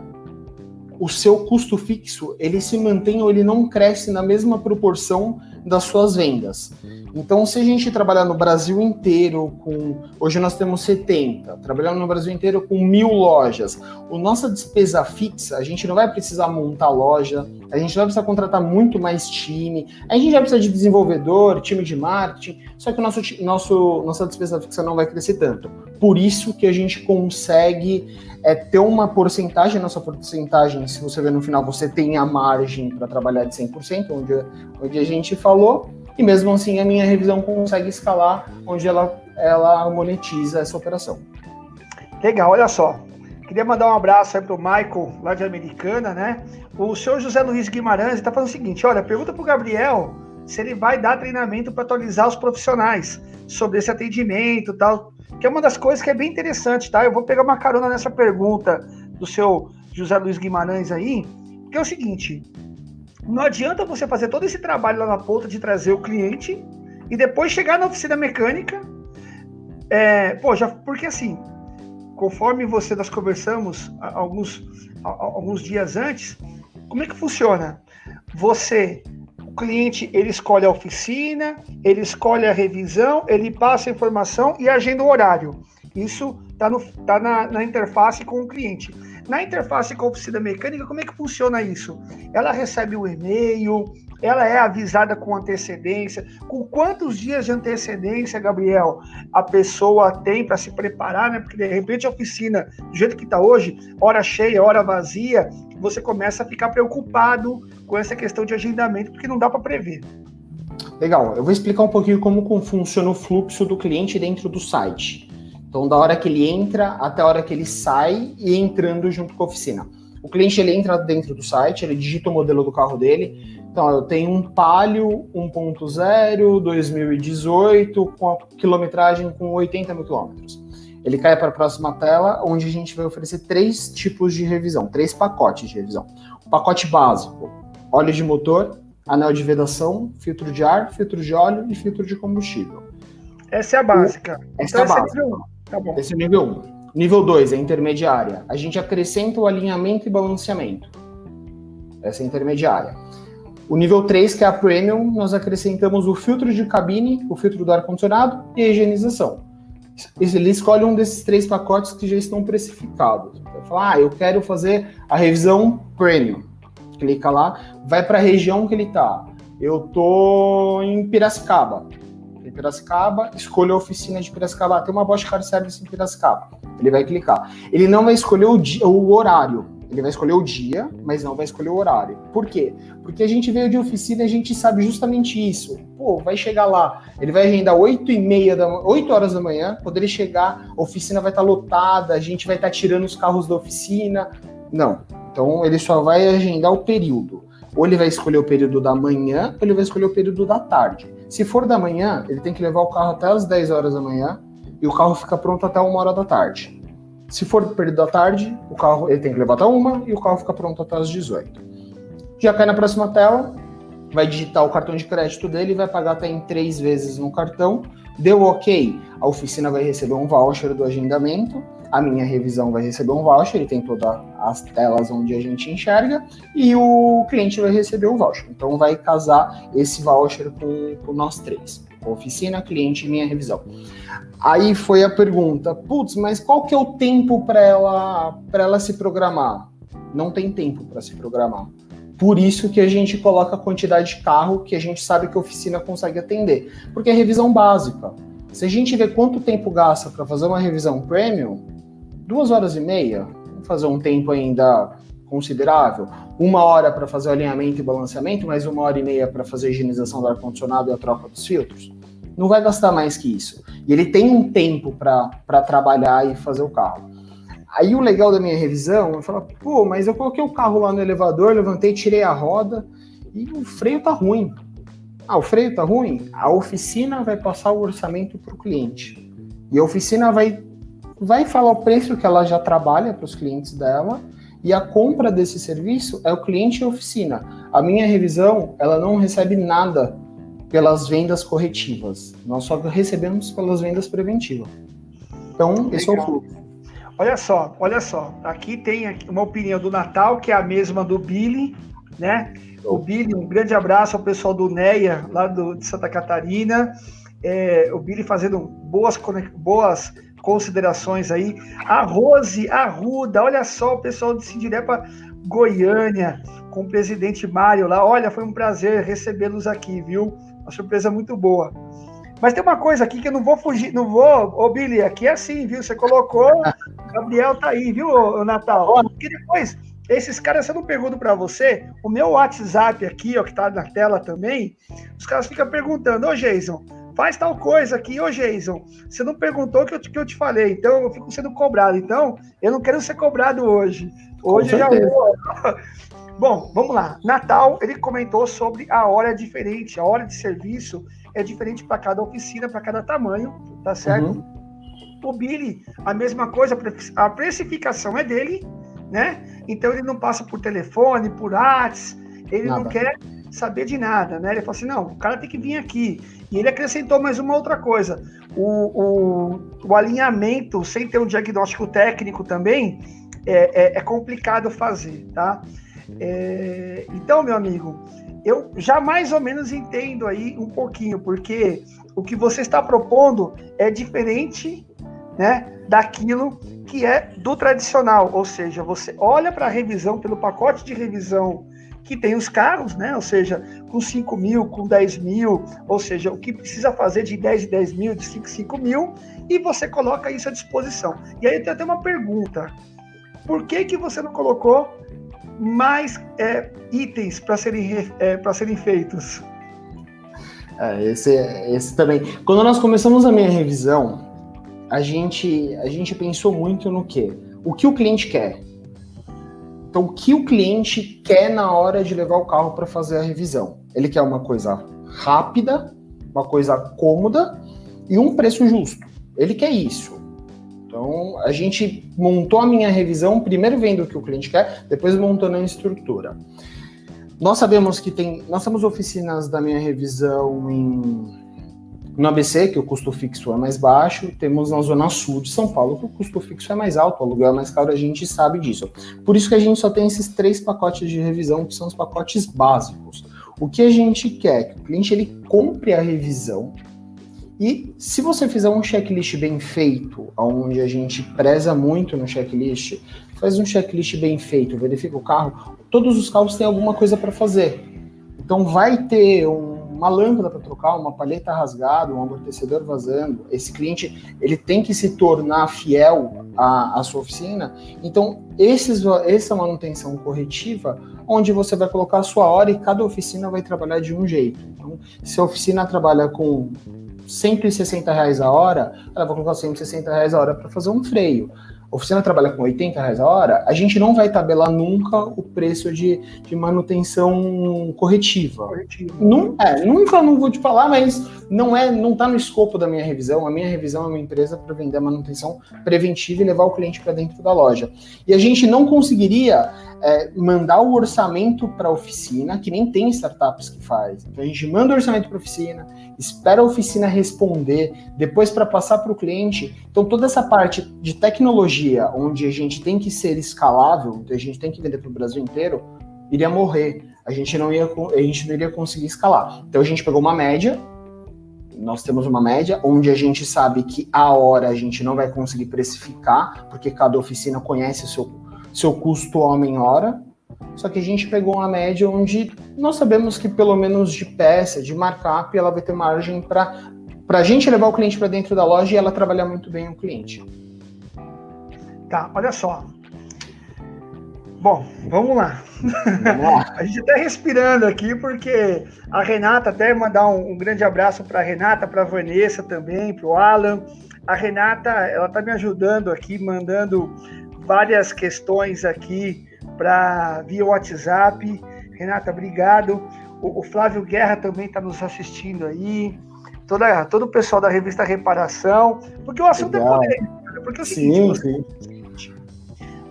o seu custo fixo ele se mantém ou ele não cresce na mesma proporção das suas vendas. Então, se a gente trabalhar no Brasil inteiro com. Hoje nós temos 70, trabalhando no Brasil inteiro com mil lojas. O nossa despesa fixa, a gente não vai precisar montar loja, a gente vai precisar contratar muito mais time, a gente vai precisar de desenvolvedor, time de marketing, só que o nosso, nosso, nossa despesa fixa não vai crescer tanto. Por isso que a gente consegue é, ter uma porcentagem, nossa porcentagem, se você ver no final, você tem a margem para trabalhar de 100%, onde, onde a gente falou, e mesmo assim a minha revisão consegue escalar, onde ela, ela monetiza essa operação. Legal, olha só. Queria mandar um abraço aí pro Michael, lá de Americana, né? O senhor José Luiz Guimarães está falando o seguinte: olha, pergunta pro Gabriel se ele vai dar treinamento para atualizar os profissionais sobre esse atendimento tal que é uma das coisas que é bem interessante, tá? Eu vou pegar uma carona nessa pergunta do seu José Luiz Guimarães aí, que é o seguinte: não adianta você fazer todo esse trabalho lá na ponta de trazer o cliente e depois chegar na oficina mecânica. É, pô, já, porque assim, conforme você nós conversamos alguns, alguns dias antes, como é que funciona? Você cliente ele escolhe a oficina, ele escolhe a revisão, ele passa a informação e agenda o horário. Isso está tá na, na interface com o cliente. Na interface com a oficina mecânica, como é que funciona isso? Ela recebe o e-mail, ela é avisada com antecedência. Com quantos dias de antecedência, Gabriel, a pessoa tem para se preparar, né? Porque de repente a oficina, do jeito que está hoje, hora cheia, hora vazia, você começa a ficar preocupado com essa questão de agendamento, porque não dá para prever. Legal, eu vou explicar um pouquinho como funciona o fluxo do cliente dentro do site. Então, da hora que ele entra até a hora que ele sai e entrando junto com a oficina. O cliente ele entra dentro do site, ele digita o modelo do carro dele, então, eu tenho um Palio 1.0 2018 com a quilometragem com 80 mil quilômetros. Ele cai para a próxima tela, onde a gente vai oferecer três tipos de revisão, três pacotes de revisão. O pacote básico, óleo de motor, anel de vedação, filtro de ar, filtro de óleo e filtro de combustível. Essa é a básica. Essa então, é a básica. Nível 1. Tá bom. Esse é o nível 1. Nível 2 é intermediária. A gente acrescenta o alinhamento e balanceamento. Essa é intermediária. O nível 3, que é a Premium, nós acrescentamos o filtro de cabine, o filtro do ar-condicionado e a higienização. Ele escolhe um desses três pacotes que já estão precificados. Vai falar, ah, eu quero fazer a revisão Premium. Clica lá, vai para a região que ele está. Eu tô em Piracicaba. Em Piracicaba, escolha a oficina de Piracicaba. Ah, tem uma Bosch Car Service em Piracicaba. Ele vai clicar. Ele não vai escolher o, dia, o horário. Ele vai escolher o dia, mas não vai escolher o horário. Por quê? Porque a gente veio de oficina e a gente sabe justamente isso. Pô, vai chegar lá, ele vai agendar 8 e meia da 8 horas da manhã, ele chegar, a oficina vai estar lotada, a gente vai estar tirando os carros da oficina. Não. Então ele só vai agendar o período. Ou ele vai escolher o período da manhã, ou ele vai escolher o período da tarde. Se for da manhã, ele tem que levar o carro até as 10 horas da manhã e o carro fica pronto até uma hora da tarde. Se for do período da tarde, o carro ele tem que levar até uma e o carro fica pronto até as 18. Já cai na próxima tela, vai digitar o cartão de crédito dele e vai pagar até em três vezes no cartão. Deu ok, a oficina vai receber um voucher do agendamento a minha revisão vai receber um voucher, ele tem todas as telas onde a gente enxerga, e o cliente vai receber o voucher. Então vai casar esse voucher com, com nós três. Oficina, cliente e minha revisão. Aí foi a pergunta, putz, mas qual que é o tempo para ela, ela se programar? Não tem tempo para se programar. Por isso que a gente coloca a quantidade de carro que a gente sabe que a oficina consegue atender. Porque é revisão básica. Se a gente vê quanto tempo gasta para fazer uma revisão premium, duas horas e meia, vamos fazer um tempo ainda considerável, uma hora para fazer o alinhamento e balanceamento, mais uma hora e meia para fazer a higienização do ar-condicionado e a troca dos filtros. Não vai gastar mais que isso. E ele tem um tempo para trabalhar e fazer o carro. Aí o legal da minha revisão, eu falo, pô, mas eu coloquei o carro lá no elevador, levantei, tirei a roda e o freio tá ruim. Ah, o freio tá ruim? A oficina vai passar o orçamento para o cliente. E a oficina vai vai falar o preço que ela já trabalha para os clientes dela e a compra desse serviço é o cliente e a oficina. A minha revisão, ela não recebe nada pelas vendas corretivas. Nós só recebemos pelas vendas preventivas. Então, Legal. esse é o fluxo. Olha só, olha só. Aqui tem uma opinião do Natal, que é a mesma do Billy, né? O Billy, um grande abraço ao pessoal do NEA, lá do, de Santa Catarina. É, o Billy fazendo boas, boas considerações aí. A Rose Arruda, olha só o pessoal de Sindirepa Goiânia, com o presidente Mário lá. Olha, foi um prazer recebê-los aqui, viu? Uma surpresa muito boa. Mas tem uma coisa aqui que eu não vou fugir, não vou, ô Billy, aqui é assim, viu? Você colocou, [laughs] Gabriel tá aí, viu, Natal? Porque depois, esses caras, se eu não pergunto para você, o meu WhatsApp aqui, ó, que tá na tela também, os caras ficam perguntando, ô Jason, faz tal coisa aqui, ô Jason, você não perguntou o que eu, que eu te falei, então eu fico sendo cobrado. Então, eu não quero ser cobrado hoje. Hoje já vou. [laughs] Bom, vamos lá. Natal, ele comentou sobre a hora diferente, a hora de serviço é diferente para cada oficina, para cada tamanho, tá certo? Uhum. O Billy, a mesma coisa, a precificação é dele, né? Então ele não passa por telefone, por WhatsApp, ele Nada. não quer saber de nada, né? Ele falou assim, não, o cara tem que vir aqui. E ele acrescentou mais uma outra coisa: o, o, o alinhamento, sem ter um diagnóstico técnico também, é, é, é complicado fazer, tá? É, então, meu amigo, eu já mais ou menos entendo aí um pouquinho, porque o que você está propondo é diferente né, daquilo que é do tradicional, ou seja, você olha para a revisão, pelo pacote de revisão que tem os carros, né? Ou seja, com 5 mil, com 10 mil, ou seja, o que precisa fazer de 10 em 10 mil, de 5 em 5 mil, e você coloca isso à disposição. E aí tenho até uma pergunta. Por que, que você não colocou mais é, itens para serem, é, serem feitos? É, esse, esse também. Quando nós começamos a minha revisão, a gente, a gente pensou muito no quê? O que o cliente quer? Então, o que o cliente quer na hora de levar o carro para fazer a revisão? Ele quer uma coisa rápida, uma coisa cômoda e um preço justo. Ele quer isso. Então, a gente montou a minha revisão, primeiro vendo o que o cliente quer, depois montando a estrutura. Nós sabemos que tem. Nós temos oficinas da minha revisão em no ABC, que o custo fixo é mais baixo, temos na zona sul de São Paulo, que o custo fixo é mais alto, o aluguel é mais caro, a gente sabe disso. Por isso que a gente só tem esses três pacotes de revisão, que são os pacotes básicos. O que a gente quer? Que o cliente ele compre a revisão, e se você fizer um checklist bem feito, onde a gente preza muito no checklist, faz um checklist bem feito, verifica o carro, todos os carros têm alguma coisa para fazer. Então vai ter um uma lâmpada para trocar, uma palheta rasgada, um amortecedor vazando, esse cliente ele tem que se tornar fiel à, à sua oficina. Então, esses, essa manutenção corretiva, onde você vai colocar a sua hora e cada oficina vai trabalhar de um jeito. Então, se a oficina trabalha com 160 reais a hora, ela vai colocar 160 reais a hora para fazer um freio oficina trabalha com 80 reais a hora, a gente não vai tabelar nunca o preço de, de manutenção corretiva. corretiva. Não, é, nunca não vou te falar, mas não é, não está no escopo da minha revisão. A minha revisão é uma empresa para vender a manutenção preventiva e levar o cliente para dentro da loja. E a gente não conseguiria é, mandar o orçamento para a oficina, que nem tem startups que faz. Então a gente manda o orçamento para a oficina, espera a oficina responder, depois para passar para o cliente. Então toda essa parte de tecnologia, onde a gente tem que ser escalável, a gente tem que vender para o Brasil inteiro, iria morrer. A gente não ia, a gente não iria conseguir escalar. Então a gente pegou uma média nós temos uma média onde a gente sabe que a hora a gente não vai conseguir precificar, porque cada oficina conhece o seu, seu custo homem-hora. Só que a gente pegou uma média onde nós sabemos que pelo menos de peça, de markup, ela vai ter margem para a gente levar o cliente para dentro da loja e ela trabalhar muito bem o cliente. Tá, olha só. Bom, vamos lá. Vamos lá. [laughs] a gente está respirando aqui porque a Renata, até mandar um, um grande abraço para a Renata, para a Vanessa também, para o Alan. A Renata, ela está me ajudando aqui, mandando várias questões aqui para via WhatsApp. Renata, obrigado. O, o Flávio Guerra também está nos assistindo aí. Toda, todo o pessoal da revista Reparação, porque o assunto é Legal. é polêmico. Porque é o seguinte, sim, sim.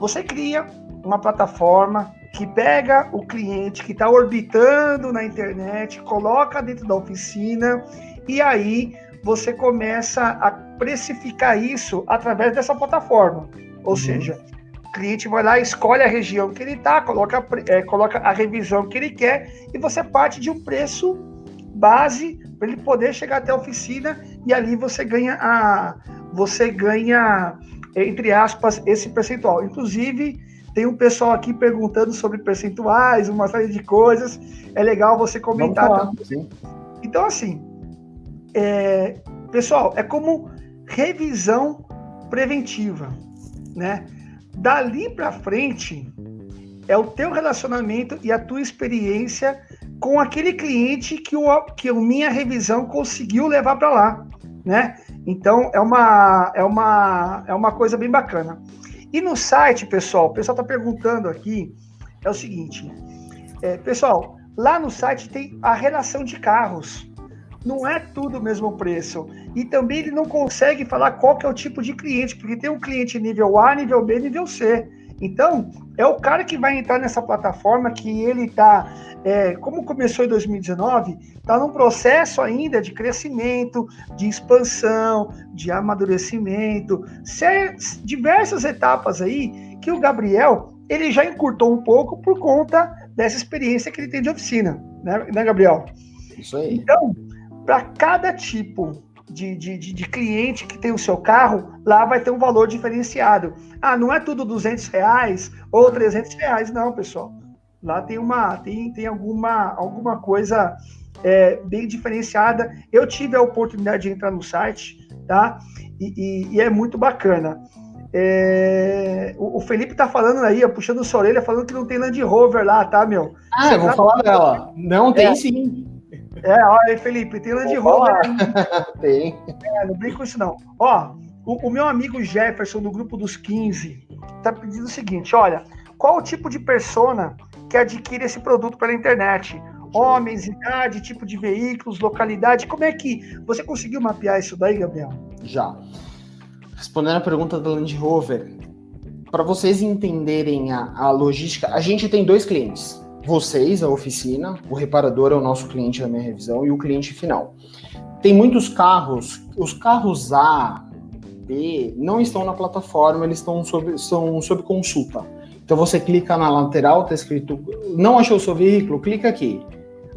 você cria uma plataforma que pega o cliente que está orbitando na internet, coloca dentro da oficina e aí você começa a precificar isso através dessa plataforma. Ou uhum. seja, o cliente vai lá, escolhe a região que ele está, coloca, é, coloca a revisão que ele quer e você parte de um preço base para ele poder chegar até a oficina e ali você ganha a você ganha entre aspas esse percentual. Inclusive tem um pessoal aqui perguntando sobre percentuais, uma série de coisas. É legal você comentar também. Então, assim, é, pessoal, é como revisão preventiva, né? Dali para frente é o teu relacionamento e a tua experiência com aquele cliente que o que a minha revisão conseguiu levar para lá, né? Então é uma é uma é uma coisa bem bacana. E no site, pessoal, o pessoal está perguntando aqui, é o seguinte, é, pessoal, lá no site tem a relação de carros. Não é tudo o mesmo preço. E também ele não consegue falar qual que é o tipo de cliente, porque tem um cliente nível A, nível B, nível C. Então, é o cara que vai entrar nessa plataforma que ele está, é, como começou em 2019, está num processo ainda de crescimento, de expansão, de amadurecimento, diversas etapas aí que o Gabriel ele já encurtou um pouco por conta dessa experiência que ele tem de oficina, né, né Gabriel? Isso aí. Então, para cada tipo de, de, de, cliente que tem o seu carro, lá vai ter um valor diferenciado. Ah, não é tudo 200 reais ou 300 reais, não, pessoal. Lá tem uma tem, tem alguma, alguma coisa é, bem diferenciada. Eu tive a oportunidade de entrar no site, tá? E, e, e é muito bacana. É, o, o, Felipe tá falando aí, puxando sua orelha, falando que não tem Land Rover lá, tá, meu? Ah, Você eu vou falar dela. Não, tem é. sim. É, olha aí, Felipe, tem Land Rover. [laughs] tem. É, não brinca com isso não. Ó, o, o, meu amigo Jefferson, do grupo dos 15, tá pedindo o seguinte: olha, qual o tipo de persona que adquire esse produto pela internet? Homens, idade, tipo de veículos, localidade. Como é que você conseguiu mapear isso daí, Gabriel? Já. Respondendo a pergunta do Land Rover, para vocês entenderem a, a logística, a gente tem dois clientes vocês, a oficina, o reparador é o nosso cliente da minha revisão e o cliente final. Tem muitos carros, os carros A, B, não estão na plataforma, eles estão sob, são sob consulta. Então você clica na lateral, está escrito, não achou seu veículo? Clica aqui.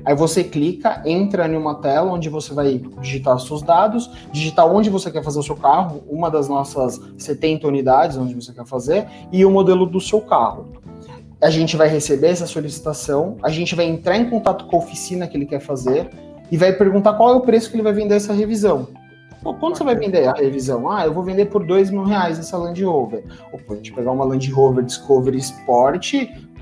Aí você clica, entra em uma tela onde você vai digitar seus dados, digitar onde você quer fazer o seu carro, uma das nossas 70 unidades onde você quer fazer, e o modelo do seu carro a gente vai receber essa solicitação, a gente vai entrar em contato com a oficina que ele quer fazer, e vai perguntar qual é o preço que ele vai vender essa revisão. Pô, quanto você vai vender a revisão? Ah, eu vou vender por dois mil reais essa Land Rover. Ou pô, a gente pegar uma Land Rover Discovery Sport,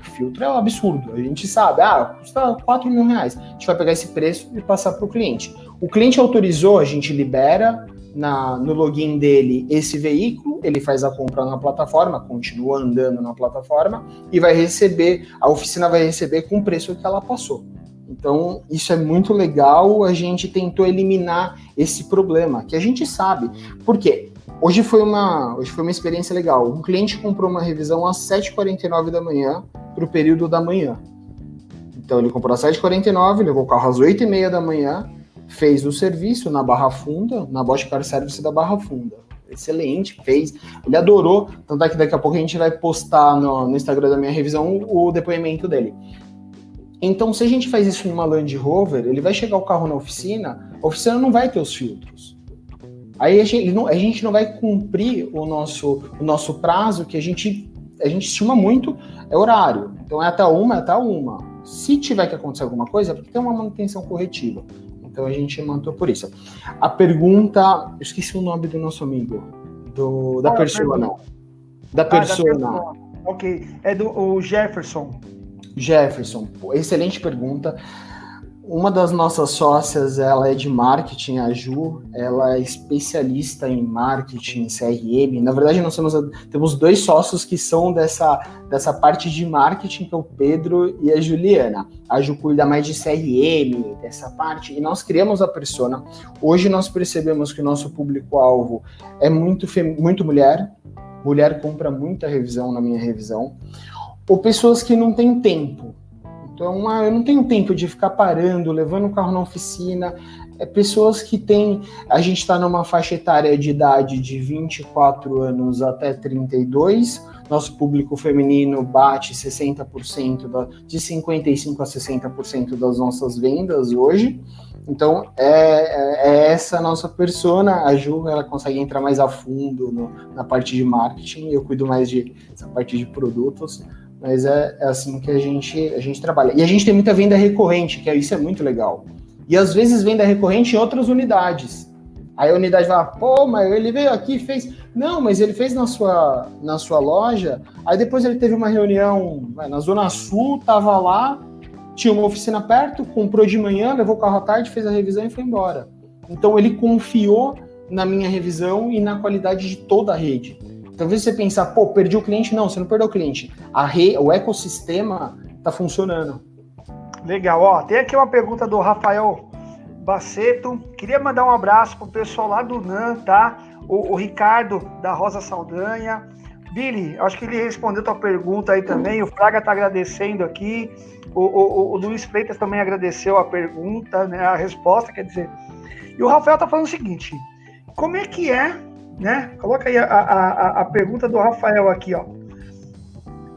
filtro é um absurdo. A gente sabe, ah, custa quatro mil reais. A gente vai pegar esse preço e passar para o cliente. O cliente autorizou, a gente libera na, no login dele esse veículo, ele faz a compra na plataforma, continua andando na plataforma e vai receber, a oficina vai receber com o preço que ela passou. Então, isso é muito legal. A gente tentou eliminar esse problema, que a gente sabe. Por quê? Hoje foi uma, hoje foi uma experiência legal. Um cliente comprou uma revisão às 7h49 da manhã para o período da manhã. Então, ele comprou às 7h49, levou o carro às 8h30 da manhã, fez o serviço na Barra Funda, na Bosch Car Service da Barra Funda. Excelente, fez. Ele adorou. Tanto é que daqui a pouco a gente vai postar no, no Instagram da minha revisão o depoimento dele. Então, se a gente faz isso numa Land Rover, ele vai chegar o carro na oficina, a oficina não vai ter os filtros. Aí a gente não, a gente não vai cumprir o nosso, o nosso prazo, que a gente, a gente estima muito, é horário. Então é até uma, é até uma. Se tiver que acontecer alguma coisa, é porque tem uma manutenção corretiva. Então a gente mantou por isso. A pergunta, eu esqueci o nome do nosso amigo, do, da ah, persona. Da persona. Ah, da ok, é do o Jefferson. Jefferson, excelente pergunta. Uma das nossas sócias, ela é de marketing, a Ju, ela é especialista em marketing, CRM. Na verdade, nós temos, temos dois sócios que são dessa, dessa parte de marketing, que é o Pedro e a Juliana. A Ju cuida mais de CRM, dessa parte, e nós criamos a persona. Hoje nós percebemos que o nosso público-alvo é muito, muito mulher, mulher compra muita revisão na minha revisão ou pessoas que não têm tempo. Então, ah, eu não tenho tempo de ficar parando, levando o carro na oficina. É pessoas que têm. A gente está numa faixa etária de idade de 24 anos até 32. Nosso público feminino bate 60%, da, de 55% a 60% das nossas vendas hoje. Então, é, é, é essa nossa persona. A Ju, ela consegue entrar mais a fundo no, na parte de marketing. Eu cuido mais de essa parte de produtos. Mas é, é, assim que a gente, a gente trabalha. E a gente tem muita venda recorrente, que é, isso é muito legal. E às vezes venda recorrente em outras unidades. Aí a unidade vai, pô, mas ele veio aqui e fez. Não, mas ele fez na sua, na sua loja. Aí depois ele teve uma reunião na Zona Sul, tava lá, tinha uma oficina perto, comprou de manhã, levou o carro à tarde, fez a revisão e foi embora. Então ele confiou na minha revisão e na qualidade de toda a rede. Talvez você pensar, pô, perdi o cliente. Não, você não perdeu o cliente. A re... O ecossistema está funcionando. Legal, ó. Tem aqui uma pergunta do Rafael Baceto. Queria mandar um abraço pro pessoal lá do NAN, tá? O, o Ricardo da Rosa Saldanha. Billy, acho que ele respondeu tua pergunta aí também. O Fraga tá agradecendo aqui. O, o, o Luiz Freitas também agradeceu a pergunta, né? A resposta, quer dizer. E o Rafael tá falando o seguinte: como é que é né? Coloca aí a, a, a pergunta do Rafael aqui, ó.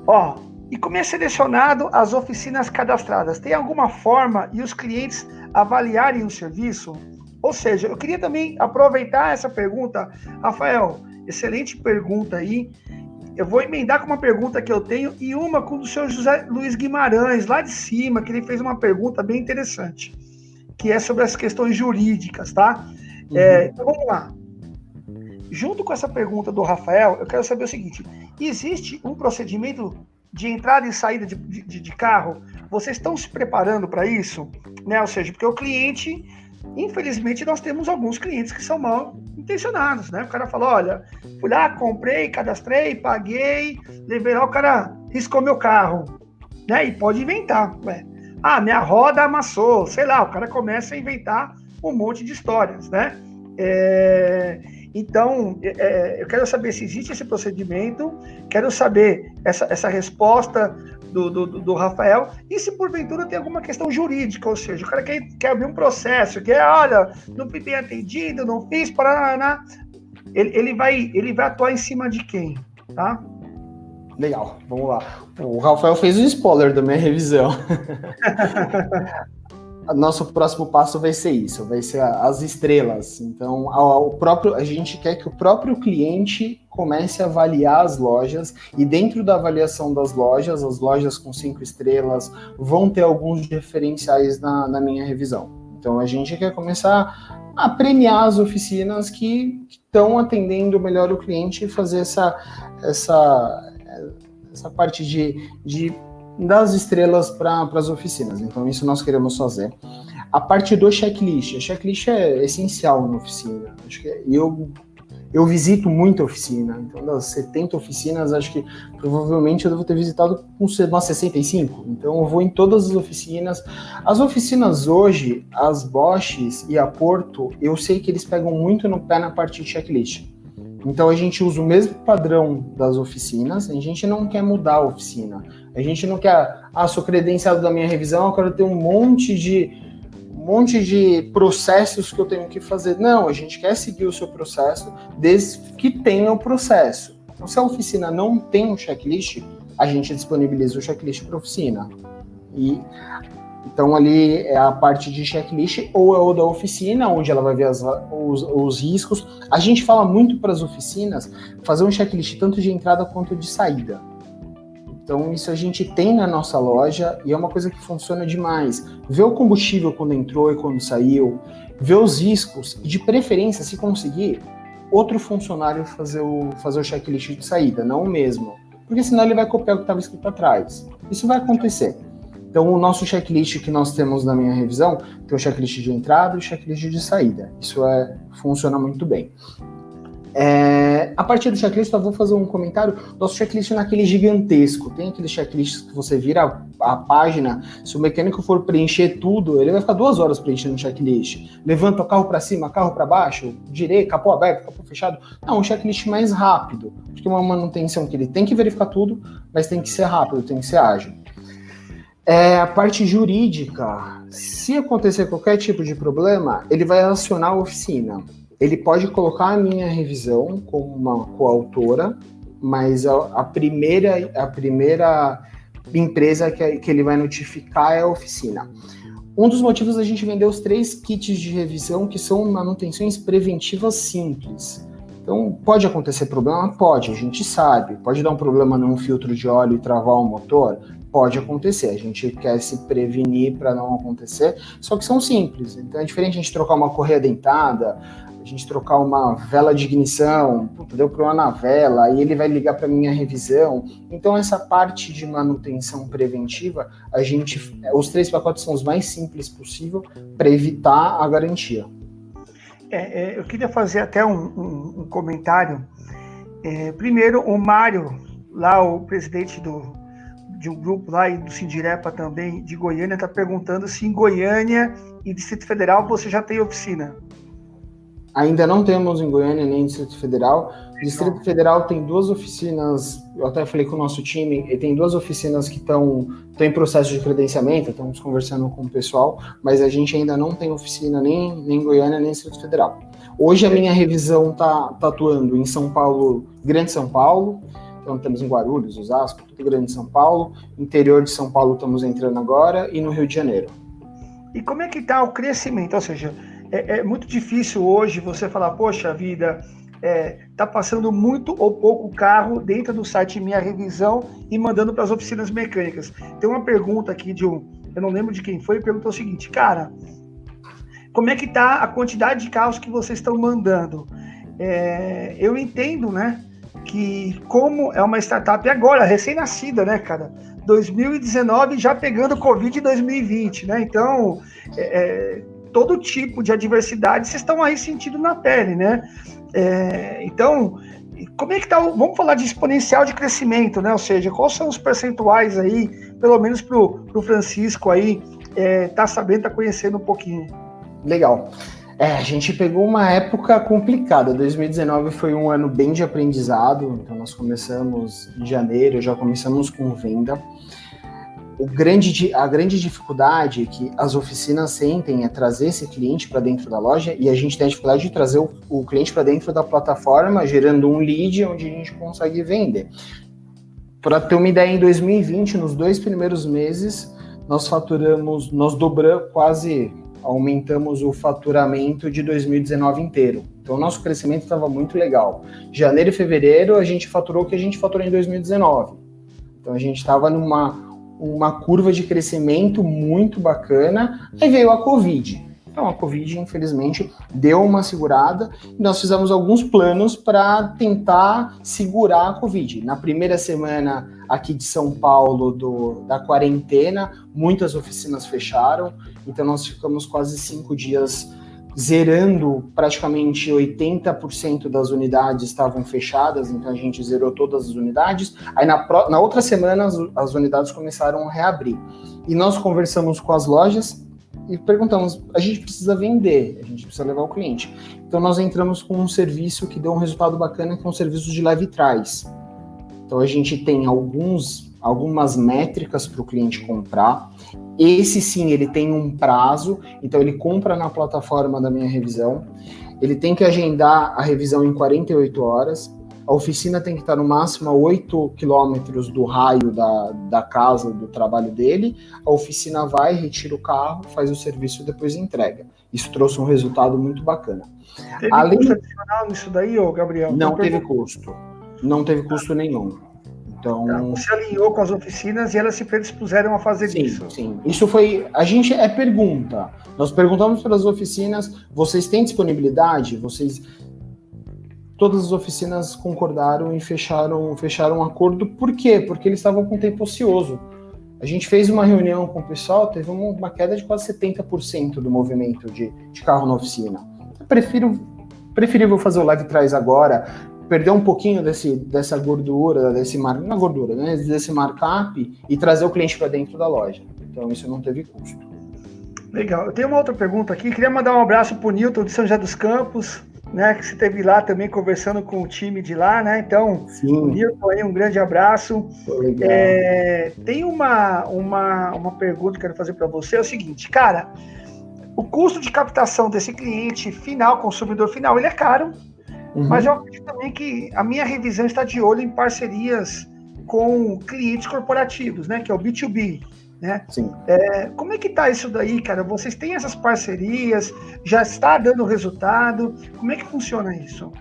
Ó, e como é selecionado as oficinas cadastradas? Tem alguma forma e os clientes avaliarem o serviço? Ou seja, eu queria também aproveitar essa pergunta, Rafael, excelente pergunta aí. Eu vou emendar com uma pergunta que eu tenho e uma com o senhor José Luiz Guimarães, lá de cima, que ele fez uma pergunta bem interessante, que é sobre as questões jurídicas, tá? Uhum. É, então vamos lá junto com essa pergunta do Rafael, eu quero saber o seguinte: existe um procedimento de entrada e saída de, de, de carro? Vocês estão se preparando para isso? Né? Ou seja, porque o cliente, infelizmente, nós temos alguns clientes que são mal intencionados, né? O cara falou: olha, fui lá, comprei, cadastrei, paguei, levei lá, o cara riscou meu carro, né? E pode inventar, ué. Ah, minha roda amassou, sei lá, o cara começa a inventar um monte de histórias, né? É... Então, é, é, eu quero saber se existe esse procedimento, quero saber essa, essa resposta do, do, do, Rafael, e se porventura tem alguma questão jurídica, ou seja, o cara quer, quer abrir um processo, quer, olha, não fui bem atendido, não fiz, para ele, ele, vai, ele vai atuar em cima de quem, tá? Legal, vamos lá. O Rafael fez um spoiler da minha revisão. [laughs] nosso próximo passo vai ser isso, vai ser as estrelas. Então, o próprio, a gente quer que o próprio cliente comece a avaliar as lojas e dentro da avaliação das lojas, as lojas com cinco estrelas vão ter alguns diferenciais na, na minha revisão. Então a gente quer começar a premiar as oficinas que estão atendendo melhor o cliente e fazer essa, essa, essa parte de, de das estrelas para as oficinas. Então, isso nós queremos fazer. A parte do checklist. A checklist é essencial na oficina. Acho que eu eu visito muita oficina, então das 70 oficinas, acho que provavelmente eu devo ter visitado umas 65. Então eu vou em todas as oficinas. As oficinas hoje, as Bosch's e a Porto, eu sei que eles pegam muito no pé na parte de checklist. Então a gente usa o mesmo padrão das oficinas, a gente não quer mudar a oficina. A gente não quer, ah, sou credenciado da minha revisão, eu quero ter um monte de um monte de processos que eu tenho que fazer. Não, a gente quer seguir o seu processo desde que tenha o processo. Então, se a oficina não tem um checklist, a gente disponibiliza o checklist para oficina. E então ali é a parte de checklist ou é o da oficina, onde ela vai ver as, os, os riscos. A gente fala muito para as oficinas fazer um checklist tanto de entrada quanto de saída. Então, isso a gente tem na nossa loja e é uma coisa que funciona demais. Ver o combustível quando entrou e quando saiu, ver os riscos e, de preferência, se conseguir, outro funcionário fazer o, fazer o checklist de saída, não o mesmo. Porque senão ele vai copiar o que estava escrito atrás. Isso vai acontecer. Então, o nosso checklist que nós temos na minha revisão tem o checklist de entrada e o checklist de saída. Isso é, funciona muito bem. É, a partir do checklist, eu vou fazer um comentário. Nosso checklist é naquele gigantesco. Tem aquele checklist que você vira a, a, página. Se o mecânico for preencher tudo, ele vai ficar duas horas preenchendo o checklist. Levanta o carro para cima, carro para baixo, direito, capô aberto, capô fechado. Não, um checklist mais rápido. Porque uma manutenção que ele tem que verificar tudo, mas tem que ser rápido, tem que ser ágil. É, a parte jurídica, se acontecer qualquer tipo de problema, ele vai acionar a oficina ele pode colocar a minha revisão como uma coautora, mas a, a primeira, a primeira empresa que, que ele vai notificar é a oficina. Um dos motivos da gente vender os três kits de revisão, que são manutenções preventivas simples. Então, pode acontecer problema? Pode, a gente sabe. Pode dar um problema num filtro de óleo e travar o motor? Pode acontecer. A gente quer se prevenir para não acontecer, só que são simples. Então, é diferente a gente trocar uma correia dentada, a gente trocar uma vela de ignição, puta, deu problema na vela, aí ele vai ligar para minha revisão. Então essa parte de manutenção preventiva, a gente, os três pacotes são os mais simples possível para evitar a garantia. É, é, eu queria fazer até um, um, um comentário. É, primeiro, o Mário, lá o presidente do, de um grupo lá e do Sindirepa também de Goiânia, está perguntando se em Goiânia e Distrito Federal você já tem oficina. Ainda não temos em Goiânia nem Distrito Federal. O Distrito Federal tem duas oficinas, eu até falei com o nosso time, e tem duas oficinas que estão em processo de credenciamento, estamos conversando com o pessoal, mas a gente ainda não tem oficina nem, nem em Goiânia nem Distrito Federal. Hoje a minha revisão está tá atuando em São Paulo, Grande São Paulo, então temos em Guarulhos, Osasco, tudo Grande São Paulo, interior de São Paulo estamos entrando agora e no Rio de Janeiro. E como é que está o crescimento? Ou seja, é, é muito difícil hoje você falar, poxa vida, é, tá passando muito ou pouco carro dentro do site Minha Revisão e mandando para as oficinas mecânicas. Tem uma pergunta aqui de um, eu não lembro de quem foi, perguntou o seguinte, cara, como é que tá a quantidade de carros que vocês estão mandando? É, eu entendo, né, que como é uma startup agora, recém-nascida, né, cara, 2019 já pegando Covid em 2020, né, então é, é todo tipo de adversidade vocês estão aí sentindo na pele, né? É, então, como é que tá? O, vamos falar de exponencial de crescimento, né? Ou seja, quais são os percentuais aí, pelo menos para o Francisco aí, é, tá sabendo, tá conhecendo um pouquinho. Legal. É, a gente pegou uma época complicada. 2019 foi um ano bem de aprendizado, então nós começamos em janeiro, já começamos com venda o grande, a grande dificuldade que as oficinas sentem é trazer esse cliente para dentro da loja e a gente tem a dificuldade de trazer o, o cliente para dentro da plataforma, gerando um lead onde a gente consegue vender. Para ter uma ideia, em 2020, nos dois primeiros meses, nós faturamos, nós dobramos quase, aumentamos o faturamento de 2019 inteiro. Então, nosso crescimento estava muito legal. Janeiro e fevereiro, a gente faturou o que a gente faturou em 2019. Então, a gente estava numa uma curva de crescimento muito bacana. Aí veio a Covid. Então a Covid, infelizmente, deu uma segurada nós fizemos alguns planos para tentar segurar a Covid. Na primeira semana aqui de São Paulo do, da quarentena, muitas oficinas fecharam, então nós ficamos quase cinco dias zerando praticamente 80% das unidades estavam fechadas, então a gente zerou todas as unidades. Aí na, na outra semana as, as unidades começaram a reabrir. E nós conversamos com as lojas e perguntamos: a gente precisa vender, a gente precisa levar o cliente. Então nós entramos com um serviço que deu um resultado bacana, que é um serviço de leve trás. Então a gente tem alguns algumas métricas para o cliente comprar. Esse sim, ele tem um prazo, então ele compra na plataforma da minha revisão. Ele tem que agendar a revisão em 48 horas. A oficina tem que estar no máximo a 8 quilômetros do raio da, da casa, do trabalho dele. A oficina vai, retira o carro, faz o serviço e depois entrega. Isso trouxe um resultado muito bacana. Teve Além... custo adicional nisso daí, ô Gabriel? Não teve custo. Não teve custo nenhum. Então, você alinhou com as oficinas e elas se predispuseram a fazer sim, isso. Sim, isso foi. A gente é pergunta. Nós perguntamos para as oficinas: vocês têm disponibilidade? Vocês. Todas as oficinas concordaram e fecharam, fecharam um acordo. Por quê? Porque eles estavam com tempo ocioso. A gente fez uma reunião com o pessoal, teve uma, queda de quase 70% do movimento de, de carro na oficina. Eu prefiro preferível fazer o live traz agora, perder um pouquinho desse, dessa gordura, desse mar, não é gordura, né, desse markup e trazer o cliente para dentro da loja. Então isso não teve custo. Legal. Eu tenho uma outra pergunta aqui. Queria mandar um abraço para o Newton de São José dos Campos, né, que você esteve lá também conversando com o time de lá, né? Então, Sim. o Newton aí, um grande abraço. É, tem uma, uma, uma pergunta que eu quero fazer para você, é o seguinte, cara, o custo de captação desse cliente final, consumidor final, ele é caro, Uhum. Mas eu acredito também que a minha revisão está de olho em parcerias com clientes corporativos, né? Que é o B2B. Né? Sim. É, como é que tá isso daí, cara? Vocês têm essas parcerias? Já está dando resultado? Como é que funciona isso?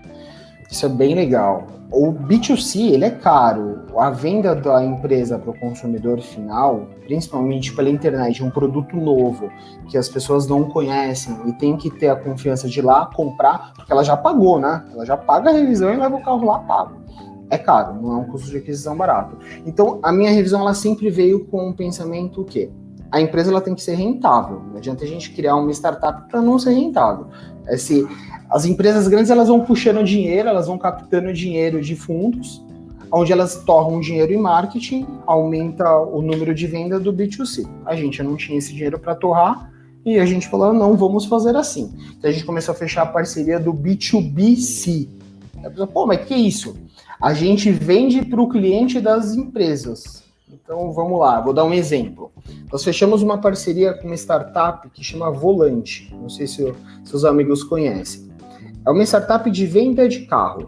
Isso é bem legal. O B2C ele é caro. A venda da empresa para o consumidor final, principalmente pela internet, um produto novo que as pessoas não conhecem e tem que ter a confiança de ir lá comprar, porque ela já pagou, né? Ela já paga a revisão e leva o carro lá pago. É caro, não é um custo de aquisição barato. Então, a minha revisão ela sempre veio com um pensamento o quê? A empresa ela tem que ser rentável. Não adianta a gente criar uma startup para não ser rentável. Esse, as empresas grandes elas vão puxando dinheiro, elas vão captando dinheiro de fundos, onde elas torram dinheiro em marketing, aumenta o número de venda do B2C. A gente não tinha esse dinheiro para torrar e a gente falou, não, vamos fazer assim. Então a gente começou a fechar a parceria do B2BC. A pessoa, pô, mas que isso? A gente vende para o cliente das empresas. Então vamos lá, vou dar um exemplo. Nós fechamos uma parceria com uma startup que chama Volante. Não sei se seus amigos conhecem. É uma startup de venda de carro.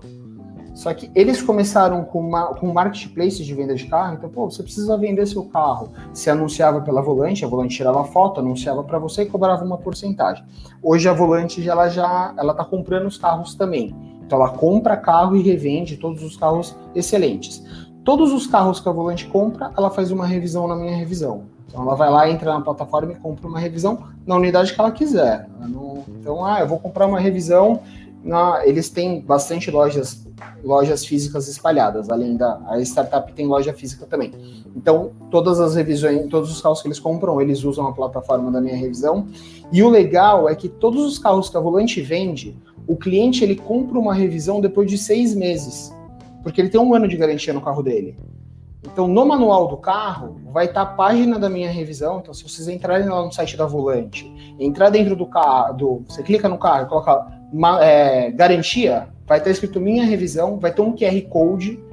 Só que eles começaram com, uma, com marketplace de venda de carro, então, pô, você precisa vender seu carro. Se anunciava pela Volante, a Volante tirava foto, anunciava para você e cobrava uma porcentagem. Hoje a Volante ela já ela tá comprando os carros também. Então ela compra carro e revende todos os carros excelentes. Todos os carros que a Volante compra, ela faz uma revisão na minha revisão. Então ela vai lá, entra na plataforma e compra uma revisão na unidade que ela quiser. Não... Então, ah, eu vou comprar uma revisão na, eles têm bastante lojas, lojas físicas espalhadas, além da a startup tem loja física também. Então, todas as revisões, todos os carros que eles compram, eles usam a plataforma da minha revisão. E o legal é que todos os carros que a Volante vende, o cliente ele compra uma revisão depois de seis meses, porque ele tem um ano de garantia no carro dele. Então, no manual do carro, vai estar a página da minha revisão. Então, se vocês entrarem lá no site da Volante, entrar dentro do carro, do, você clica no carro, coloca é, garantia, vai estar escrito minha revisão, vai ter um QR Code,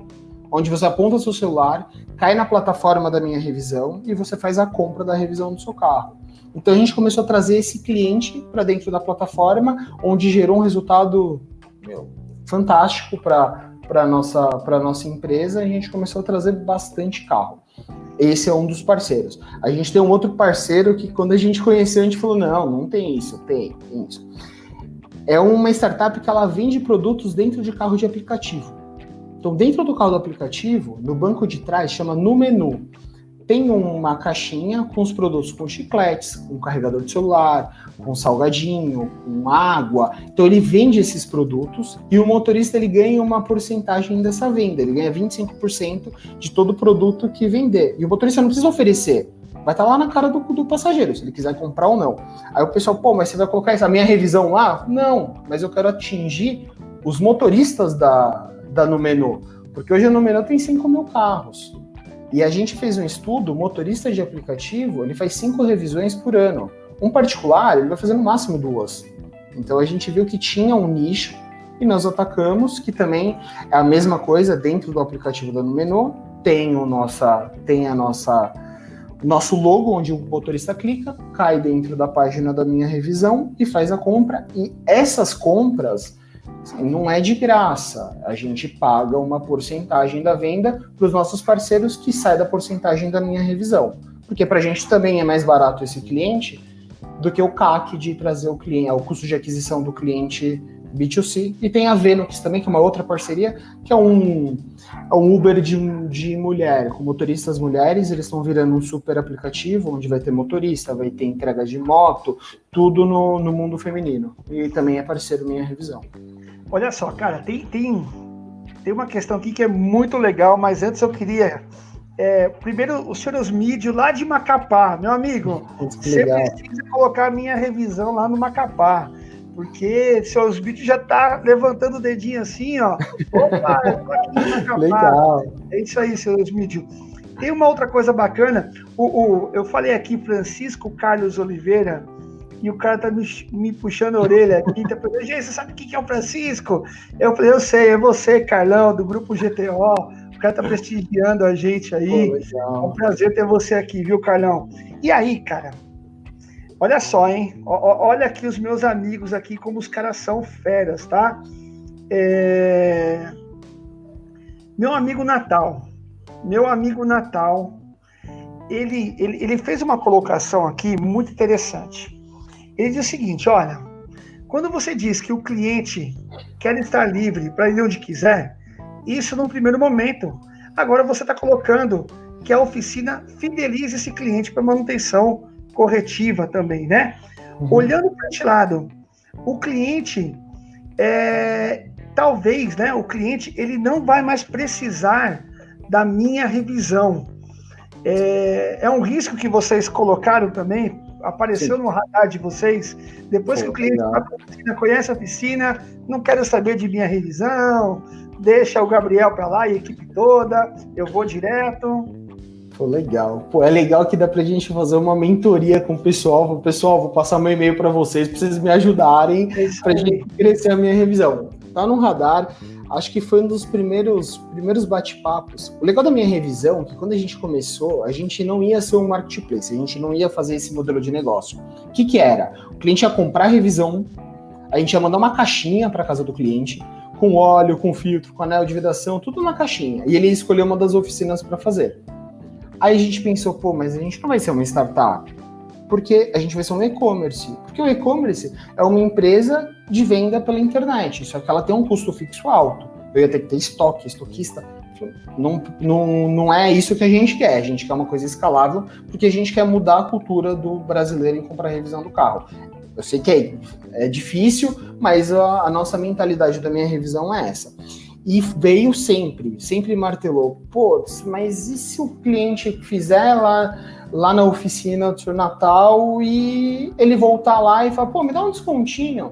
onde você aponta seu celular, cai na plataforma da minha revisão e você faz a compra da revisão do seu carro. Então, a gente começou a trazer esse cliente para dentro da plataforma, onde gerou um resultado meu, fantástico para para nossa para nossa empresa, a gente começou a trazer bastante carro. Esse é um dos parceiros. A gente tem um outro parceiro que quando a gente conheceu, a gente falou: "Não, não tem isso, tem, tem isso". É uma startup que ela vende produtos dentro de carro de aplicativo. Então, dentro do carro do aplicativo, no banco de trás, chama no menu. tem uma caixinha com os produtos com chicletes, com carregador de celular, com salgadinho, com água. Então ele vende esses produtos e o motorista ele ganha uma porcentagem dessa venda. Ele ganha 25% de todo o produto que vender. E o motorista não precisa oferecer. Vai estar tá lá na cara do, do, passageiro, se ele quiser comprar ou não. Aí o pessoal, pô, mas você vai colocar essa minha revisão lá? Não, mas eu quero atingir os motoristas da, da Numeno. Porque hoje a Numeno tem 5 mil carros. E a gente fez um estudo, motorista de aplicativo, ele faz cinco revisões por ano. Um particular, ele vai fazer no máximo duas. Então a gente viu que tinha um nicho e nós atacamos, que também é a mesma coisa dentro do aplicativo da Numeno, tem o nossa, tem a nossa nosso logo onde o motorista clica, cai dentro da página da minha revisão e faz a compra. E essas compras Assim, não é de graça. A gente paga uma porcentagem da venda para os nossos parceiros que sai da porcentagem da minha revisão. Porque para a gente também é mais barato esse cliente do que o CAC de trazer o cliente, o custo de aquisição do cliente B2C. E tem a Venux também, que é uma outra parceria, que é um, é um Uber de, de mulher, com motoristas mulheres. Eles estão virando um super aplicativo, onde vai ter motorista, vai ter entrega de moto, tudo no, no mundo feminino. E também é parceiro minha revisão. Olha só, cara, tem, tem, tem uma questão aqui que é muito legal, mas antes eu queria. É, primeiro, o senhor Osmídio, lá de Macapá, meu amigo, [laughs] você precisa colocar a minha revisão lá no Macapá, porque o senhor Osmídio já tá levantando o dedinho assim, ó. Opa, aqui. Legal. É isso aí, senhor Osmídio. Tem uma outra coisa bacana, o, o, eu falei aqui, Francisco Carlos Oliveira, e o cara tá me, me puxando a orelha aqui, tá perguntando, gente, você sabe o que é o Francisco? Eu falei, eu sei, é você, Carlão, do grupo GTO. O cara tá prestigiando a gente aí. Pô, é um prazer ter você aqui, viu, Carlão? E aí, cara, olha só, hein? O, olha aqui os meus amigos aqui, como os caras são feras, tá? É... Meu amigo Natal, meu amigo Natal, ele, ele, ele fez uma colocação aqui muito interessante. Ele diz o seguinte: olha, quando você diz que o cliente quer estar livre para ir onde quiser, isso num primeiro momento. Agora você está colocando que a oficina fidelize esse cliente para manutenção corretiva também, né? Uhum. Olhando para esse lado, o cliente é, talvez, né? O cliente ele não vai mais precisar da minha revisão. É, é um risco que vocês colocaram também apareceu Sim. no radar de vocês, depois que o cliente vai a oficina, conhece a oficina, não quero saber de minha revisão, deixa o Gabriel para lá e a equipe toda, eu vou direto. Pô, legal. Pô, é legal que dá pra gente fazer uma mentoria com o pessoal. Pessoal, vou passar meu e-mail para vocês, pra vocês me ajudarem é para gente crescer a minha revisão. Tá no radar acho que foi um dos primeiros, primeiros bate-papos. O legal da minha revisão é que quando a gente começou, a gente não ia ser um marketplace, a gente não ia fazer esse modelo de negócio. O que, que era? O cliente ia comprar a revisão, a gente ia mandar uma caixinha para casa do cliente, com óleo, com filtro, com anel de vedação, tudo na caixinha. E ele ia escolher uma das oficinas para fazer. Aí a gente pensou, pô, mas a gente não vai ser uma startup porque a gente vai ser um e-commerce. Porque o e-commerce é uma empresa de venda pela internet, só que ela tem um custo fixo alto. Eu ia ter que ter estoque, estoquista. Não, não, não é isso que a gente quer. A gente quer uma coisa escalável, porque a gente quer mudar a cultura do brasileiro em comprar revisão do carro. Eu sei que é, é difícil, mas a, a nossa mentalidade da minha revisão é essa. E veio sempre, sempre martelou, pô, mas e se o cliente fizer lá lá na oficina do seu Natal e ele voltar lá e falar, pô, me dá um descontinho.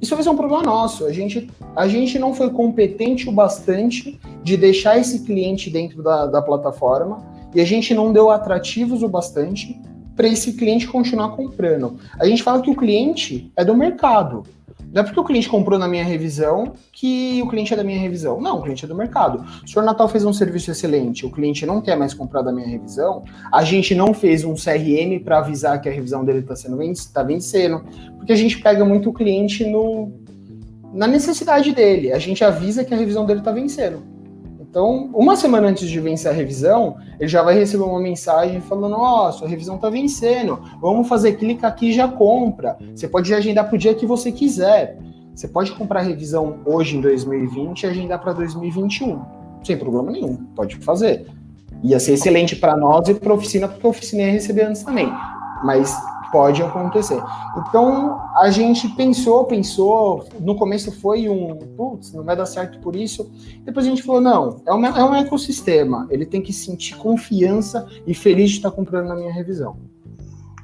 Isso vai ser um problema nosso. A gente, a gente não foi competente o bastante de deixar esse cliente dentro da, da plataforma e a gente não deu atrativos o bastante para esse cliente continuar comprando. A gente fala que o cliente é do mercado. Não é porque o cliente comprou na minha revisão que o cliente é da minha revisão. Não, o cliente é do mercado. O senhor Natal fez um serviço excelente, o cliente não quer mais comprar da minha revisão, a gente não fez um CRM para avisar que a revisão dele está sendo tá vencendo, porque a gente pega muito o cliente no, na necessidade dele. A gente avisa que a revisão dele está vencendo. Então, uma semana antes de vencer a revisão, ele já vai receber uma mensagem falando: Ó, oh, sua revisão está vencendo, vamos fazer, clica aqui e já compra. Você pode agendar para o dia que você quiser. Você pode comprar a revisão hoje em 2020 e agendar para 2021, sem problema nenhum, pode fazer. Ia ser excelente para nós e para a oficina, porque a oficina ia receber antes também. Mas pode acontecer. Então, a gente pensou, pensou, no começo foi um, putz, não vai dar certo por isso. Depois a gente falou, não, é um, é um ecossistema, ele tem que sentir confiança e feliz de estar comprando na minha revisão.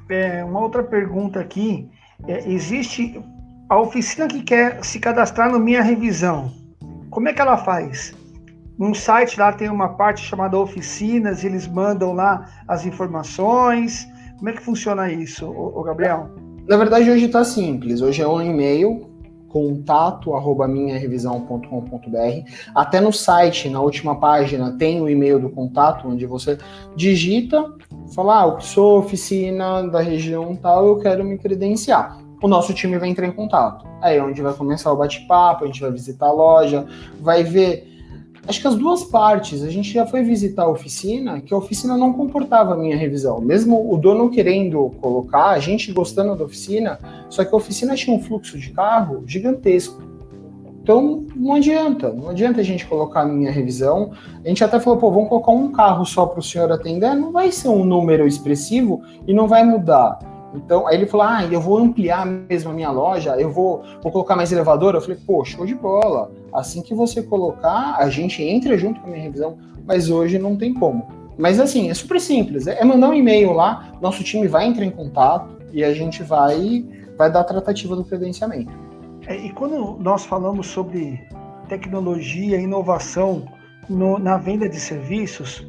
É, uma outra pergunta aqui, é, existe a oficina que quer se cadastrar no Minha Revisão, como é que ela faz? No site lá tem uma parte chamada oficinas, eles mandam lá as informações, como é que funciona isso, o Gabriel? Na verdade, hoje está simples. Hoje é um e-mail contato arroba minharevisão.com.br. Até no site, na última página, tem o e-mail do contato, onde você digita, fala, ah, eu sou oficina da região tal, eu quero me credenciar. O nosso time vai entrar em contato. Aí é onde vai começar o bate-papo, a gente vai visitar a loja, vai ver acho que as duas partes. A gente já foi visitar a oficina, que a oficina não comportava a minha revisão. Mesmo o dono querendo colocar, a gente gostando da oficina, só que a oficina tinha um fluxo de carro gigantesco. Então não adianta, não adianta a gente colocar a minha revisão. A gente até falou, pô, vamos colocar um carro só para o senhor atender, não vai ser um número expressivo e não vai mudar. Então, aí ele falou: ah, eu vou ampliar mesmo a minha loja, eu vou, vou colocar mais elevador. Eu falei: pô, show de bola. Assim que você colocar, a gente entra junto com a minha revisão, mas hoje não tem como. Mas assim, é super simples. É mandar um e-mail lá, nosso time vai entrar em contato e a gente vai, vai dar a tratativa do credenciamento. É, e quando nós falamos sobre tecnologia, inovação no, na venda de serviços,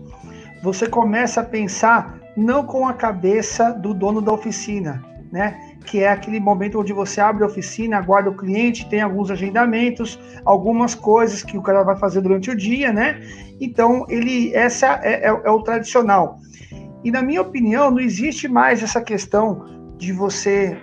você começa a pensar não com a cabeça do dono da oficina, né? Que é aquele momento onde você abre a oficina, aguarda o cliente, tem alguns agendamentos, algumas coisas que o cara vai fazer durante o dia, né? Então, ele, essa é, é, é o tradicional. E na minha opinião, não existe mais essa questão de você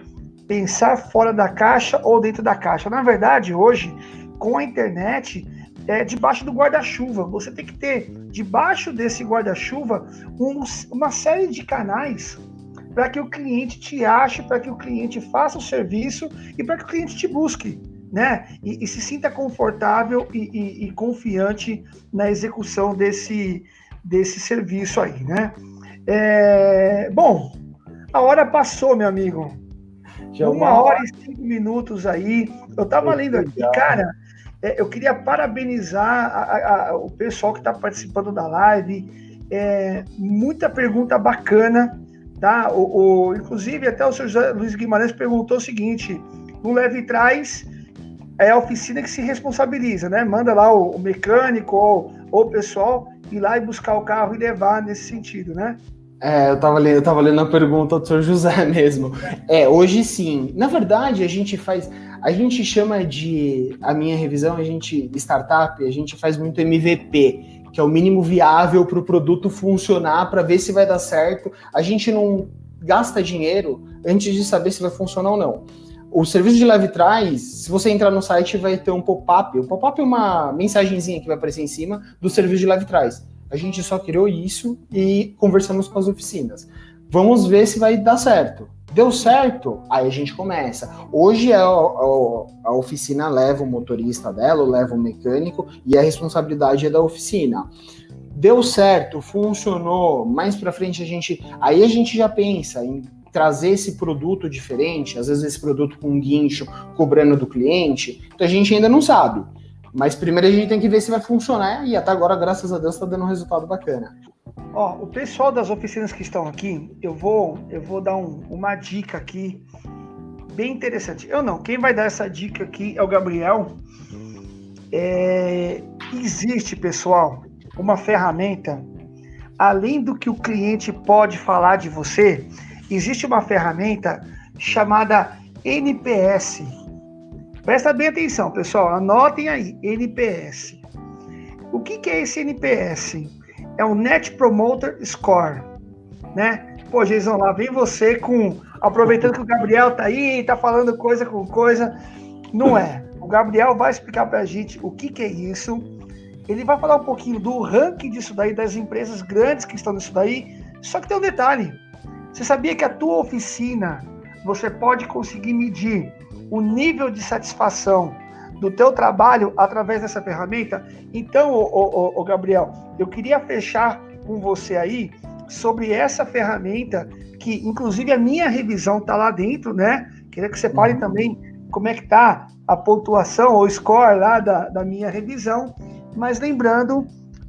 pensar fora da caixa ou dentro da caixa. Na verdade, hoje, com a internet, é, debaixo do guarda-chuva. Você tem que ter debaixo desse guarda-chuva um, uma série de canais para que o cliente te ache, para que o cliente faça o serviço e para que o cliente te busque, né? E, e se sinta confortável e, e, e, confiante na execução desse, desse serviço aí, né? É, bom, a hora passou, meu amigo. Já uma hora e cinco minutos aí. Eu tava lendo aqui, cara. É, eu queria parabenizar a, a, o pessoal que está participando da live. É, muita pergunta bacana, tá? O, o, inclusive, até o senhor Luiz Guimarães perguntou o seguinte: no Leve Trás é a oficina que se responsabiliza, né? Manda lá o, o mecânico ou, ou o pessoal ir lá e buscar o carro e levar nesse sentido, né? É, eu estava lendo, eu tava lendo a pergunta do senhor José [laughs] mesmo. É, hoje sim. Na verdade, a gente faz. A gente chama de. A minha revisão, a gente, startup, a gente faz muito MVP, que é o mínimo viável para o produto funcionar, para ver se vai dar certo. A gente não gasta dinheiro antes de saber se vai funcionar ou não. O serviço de leve trás, se você entrar no site, vai ter um pop-up. O pop-up é uma mensagenzinha que vai aparecer em cima do serviço de leve trás. A gente só criou isso e conversamos com as oficinas. Vamos ver se vai dar certo. Deu certo? Aí a gente começa. Hoje é a, a, a oficina leva o motorista dela, leva o mecânico e a responsabilidade é da oficina. Deu certo, funcionou. Mais para frente a gente, aí a gente já pensa em trazer esse produto diferente, às vezes esse produto com guincho cobrando do cliente. Então a gente ainda não sabe. Mas primeiro a gente tem que ver se vai funcionar e até agora, graças a Deus, está dando um resultado bacana. Ó, o pessoal das oficinas que estão aqui, eu vou, eu vou dar um, uma dica aqui bem interessante. Eu não, quem vai dar essa dica aqui é o Gabriel. É, existe, pessoal, uma ferramenta, além do que o cliente pode falar de você, existe uma ferramenta chamada NPS. Presta bem atenção, pessoal, anotem aí, NPS. O que, que é esse NPS? É o Net Promoter Score, né? Pô, Jason, lá vem você com aproveitando que o Gabriel tá aí, tá falando coisa com coisa. Não é. O Gabriel vai explicar pra gente o que que é isso. Ele vai falar um pouquinho do ranking disso daí, das empresas grandes que estão nisso daí. Só que tem um detalhe. Você sabia que a tua oficina, você pode conseguir medir o nível de satisfação do teu trabalho através dessa ferramenta. Então, o Gabriel, eu queria fechar com você aí sobre essa ferramenta que, inclusive, a minha revisão está lá dentro, né? Queria que você fale uhum. também como é que tá a pontuação ou score lá da, da minha revisão, mas lembrando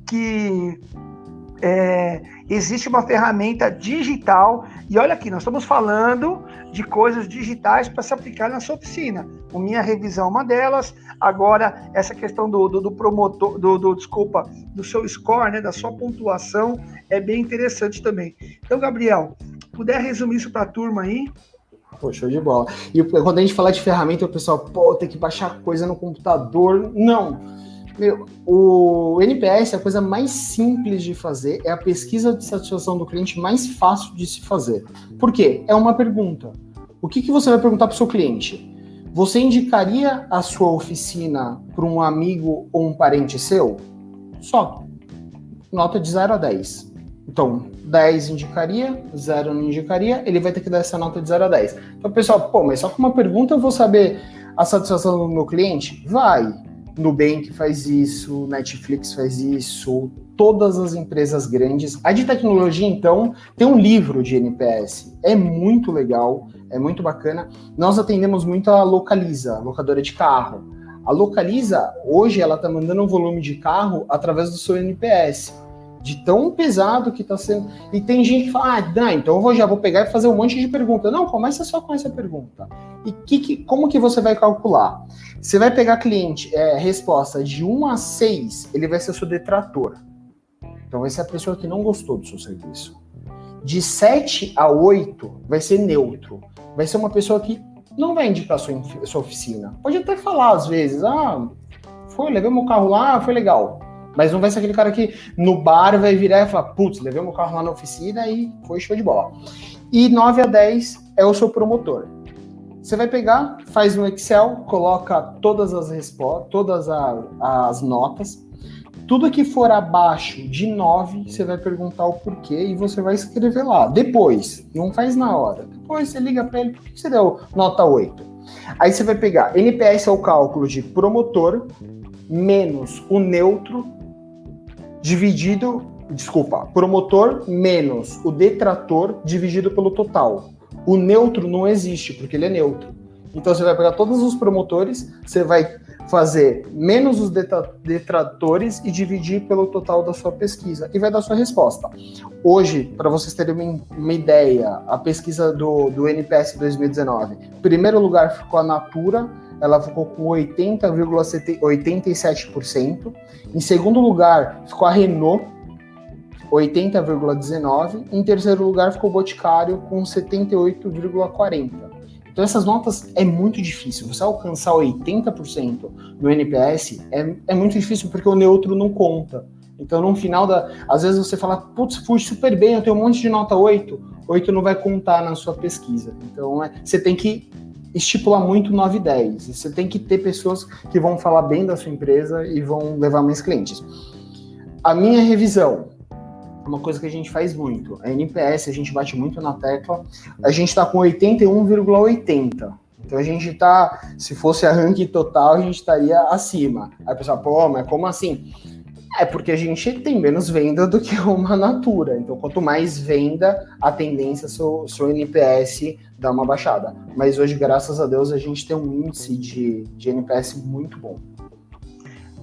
que é, existe uma ferramenta digital, e olha aqui, nós estamos falando de coisas digitais para se aplicar na sua oficina. A minha revisão é uma delas, agora essa questão do, do, do promotor, do, do, desculpa, do seu score, né, da sua pontuação, é bem interessante também. Então, Gabriel, puder resumir isso para a turma aí? Pô, show de bola. E quando a gente fala de ferramenta, o pessoal, pô, tem que baixar coisa no computador. Não meu, o NPS, é a coisa mais simples de fazer, é a pesquisa de satisfação do cliente mais fácil de se fazer. Por quê? É uma pergunta. O que, que você vai perguntar para o seu cliente? Você indicaria a sua oficina para um amigo ou um parente seu? Só. Nota de 0 a 10. Então, 10 indicaria, 0 não indicaria, ele vai ter que dar essa nota de 0 a 10. Então, pessoal, pô, mas só com uma pergunta eu vou saber a satisfação do meu cliente? Vai. Nubank faz isso, Netflix faz isso, todas as empresas grandes. A de tecnologia, então, tem um livro de NPS. É muito legal, é muito bacana. Nós atendemos muito a Localiza, locadora de carro. A Localiza, hoje, ela está mandando um volume de carro através do seu NPS de tão pesado que está sendo. E tem gente que fala, ah, então eu vou, já vou pegar e fazer um monte de pergunta. Não, começa só com essa pergunta. E que, que, como que você vai calcular? Você vai pegar cliente, é, resposta de 1 a 6, ele vai ser seu detrator. Então vai ser a pessoa que não gostou do seu serviço. De 7 a 8, vai ser neutro. Vai ser uma pessoa que não vai indicar sua, sua oficina. Pode até falar às vezes, ah, foi, levei meu carro lá, foi legal. Mas não vai ser aquele cara que no bar vai virar e falar, putz, levei meu carro lá na oficina e foi show de bola. E 9 a 10 é o seu promotor. Você vai pegar, faz no Excel, coloca todas as respostas, todas a, as notas. Tudo que for abaixo de 9, você vai perguntar o porquê e você vai escrever lá. Depois, não faz na hora. Depois você liga para ele, por que você deu nota 8? Aí você vai pegar NPS é o cálculo de promotor menos o neutro dividido, desculpa, promotor menos o detrator dividido pelo total. O neutro não existe, porque ele é neutro. Então você vai pegar todos os promotores, você vai fazer menos os detratores e dividir pelo total da sua pesquisa e vai dar sua resposta. Hoje, para vocês terem uma, ideia, a pesquisa do, do NPS 2019, primeiro lugar ficou a Natura, ela ficou com 80,87%. Em segundo lugar, ficou a Renault, 80,19%. Em terceiro lugar, ficou o Boticário, com 78,40%. Então, essas notas é muito difícil. Você alcançar 80% no NPS é, é muito difícil porque o neutro não conta. Então, no final da. Às vezes você fala, putz, fui super bem, eu tenho um monte de nota 8. 8 não vai contar na sua pesquisa. Então, é, você tem que estipula muito 9 e 10. Você tem que ter pessoas que vão falar bem da sua empresa e vão levar mais clientes. A minha revisão, uma coisa que a gente faz muito, a NPS, a gente bate muito na tecla, a gente está com 81,80. Então a gente está, se fosse a ranking total, a gente estaria acima. Aí o pessoal, pô, mas como assim? É porque a gente tem menos venda do que uma Natura. Então, quanto mais venda, a tendência é seu, seu NPS dar uma baixada. Mas hoje, graças a Deus, a gente tem um índice de, de NPS muito bom.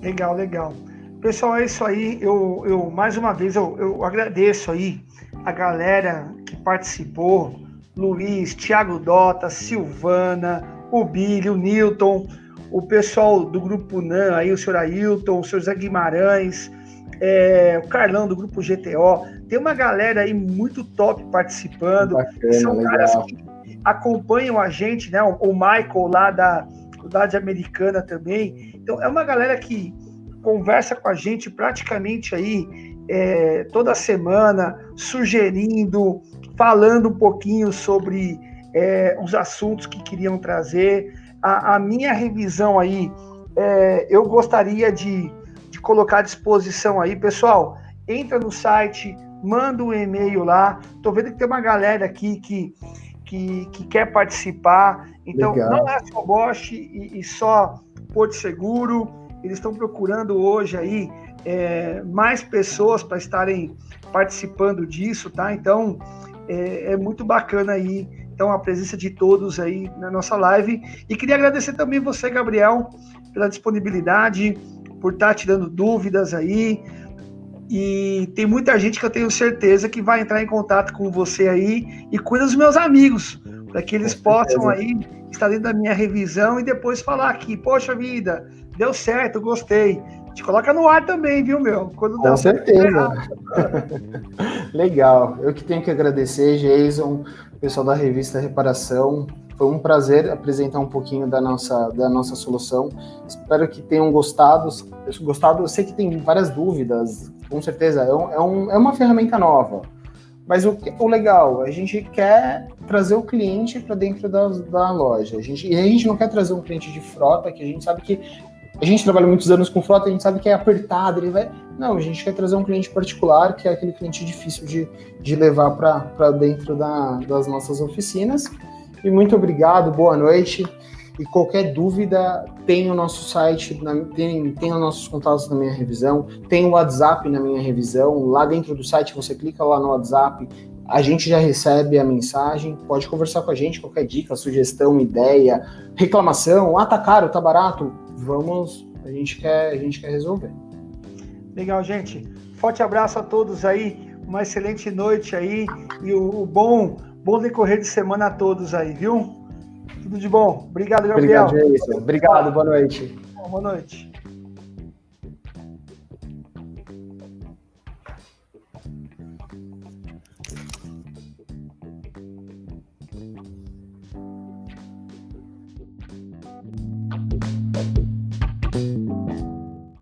Legal, legal. Pessoal, é isso aí. Eu, eu mais uma vez eu, eu agradeço aí a galera que participou. Luiz, Thiago Dota, Silvana, o Billy, o Newton, o pessoal do grupo NAN, aí o senhor Ailton, o senhor Zé Guimarães, é, o Carlão do grupo GTO. Tem uma galera aí muito top participando. Bacana, são legal. caras que acompanham a gente, né? O, Michael lá da Faculdade Americana também. Então, é uma galera que conversa com a gente praticamente aí é, toda semana, sugerindo, falando um pouquinho sobre é, os assuntos que queriam trazer a, a minha revisão aí, é, eu gostaria de, de colocar à disposição aí, pessoal. Entra no site, manda um e-mail lá. Tô vendo que tem uma galera aqui que, que, que quer participar. Então, Legal. não é só Bosch e, e só Porto Seguro. Eles estão procurando hoje aí é, mais pessoas para estarem participando disso, tá? Então é, é, muito bacana aí, então a presença de todos aí na nossa live e queria agradecer também você, Gabriel, pela disponibilidade, por estar tá tirando dúvidas aí. E tem muita gente que eu tenho certeza que vai entrar em contato com você aí e cuida dos meus amigos, para que eles possam aí estar dentro da minha revisão e depois falar aqui, poxa vida, deu certo, gostei. Te coloca no ar também, viu, meu? Quando Com certeza. [laughs] Legal. Eu que tenho que agradecer, Jason, pessoal da revista Reparação. Foi um prazer apresentar um pouquinho da nossa, da nossa solução. Espero que tenham gostado. Gostado, eu sei que tem várias dúvidas, com certeza. É, um, é, um, é uma ferramenta nova. Mas o, o legal, a gente quer trazer o cliente para dentro da, da loja. A gente, e a gente não quer trazer um cliente de frota, que a gente sabe que a gente trabalha muitos anos com frota, a gente sabe que é apertado, ele vai. Não, a gente quer trazer um cliente particular, que é aquele cliente difícil de, de levar para dentro da, das nossas oficinas. E muito obrigado, boa noite. E qualquer dúvida, tem o nosso site, tem, tem os nossos contatos na minha revisão, tem o WhatsApp na minha revisão. Lá dentro do site, você clica lá no WhatsApp, a gente já recebe a mensagem, pode conversar com a gente, qualquer dica, sugestão, ideia, reclamação, ah, tá caro, tá barato, vamos, a gente quer, a gente quer resolver. Legal, gente. Forte abraço a todos aí, uma excelente noite aí e o, o bom, bom decorrer de semana a todos aí, viu? Tudo de bom. Obrigado, Gabriel. Obrigado, Obrigado, boa noite. Boa noite.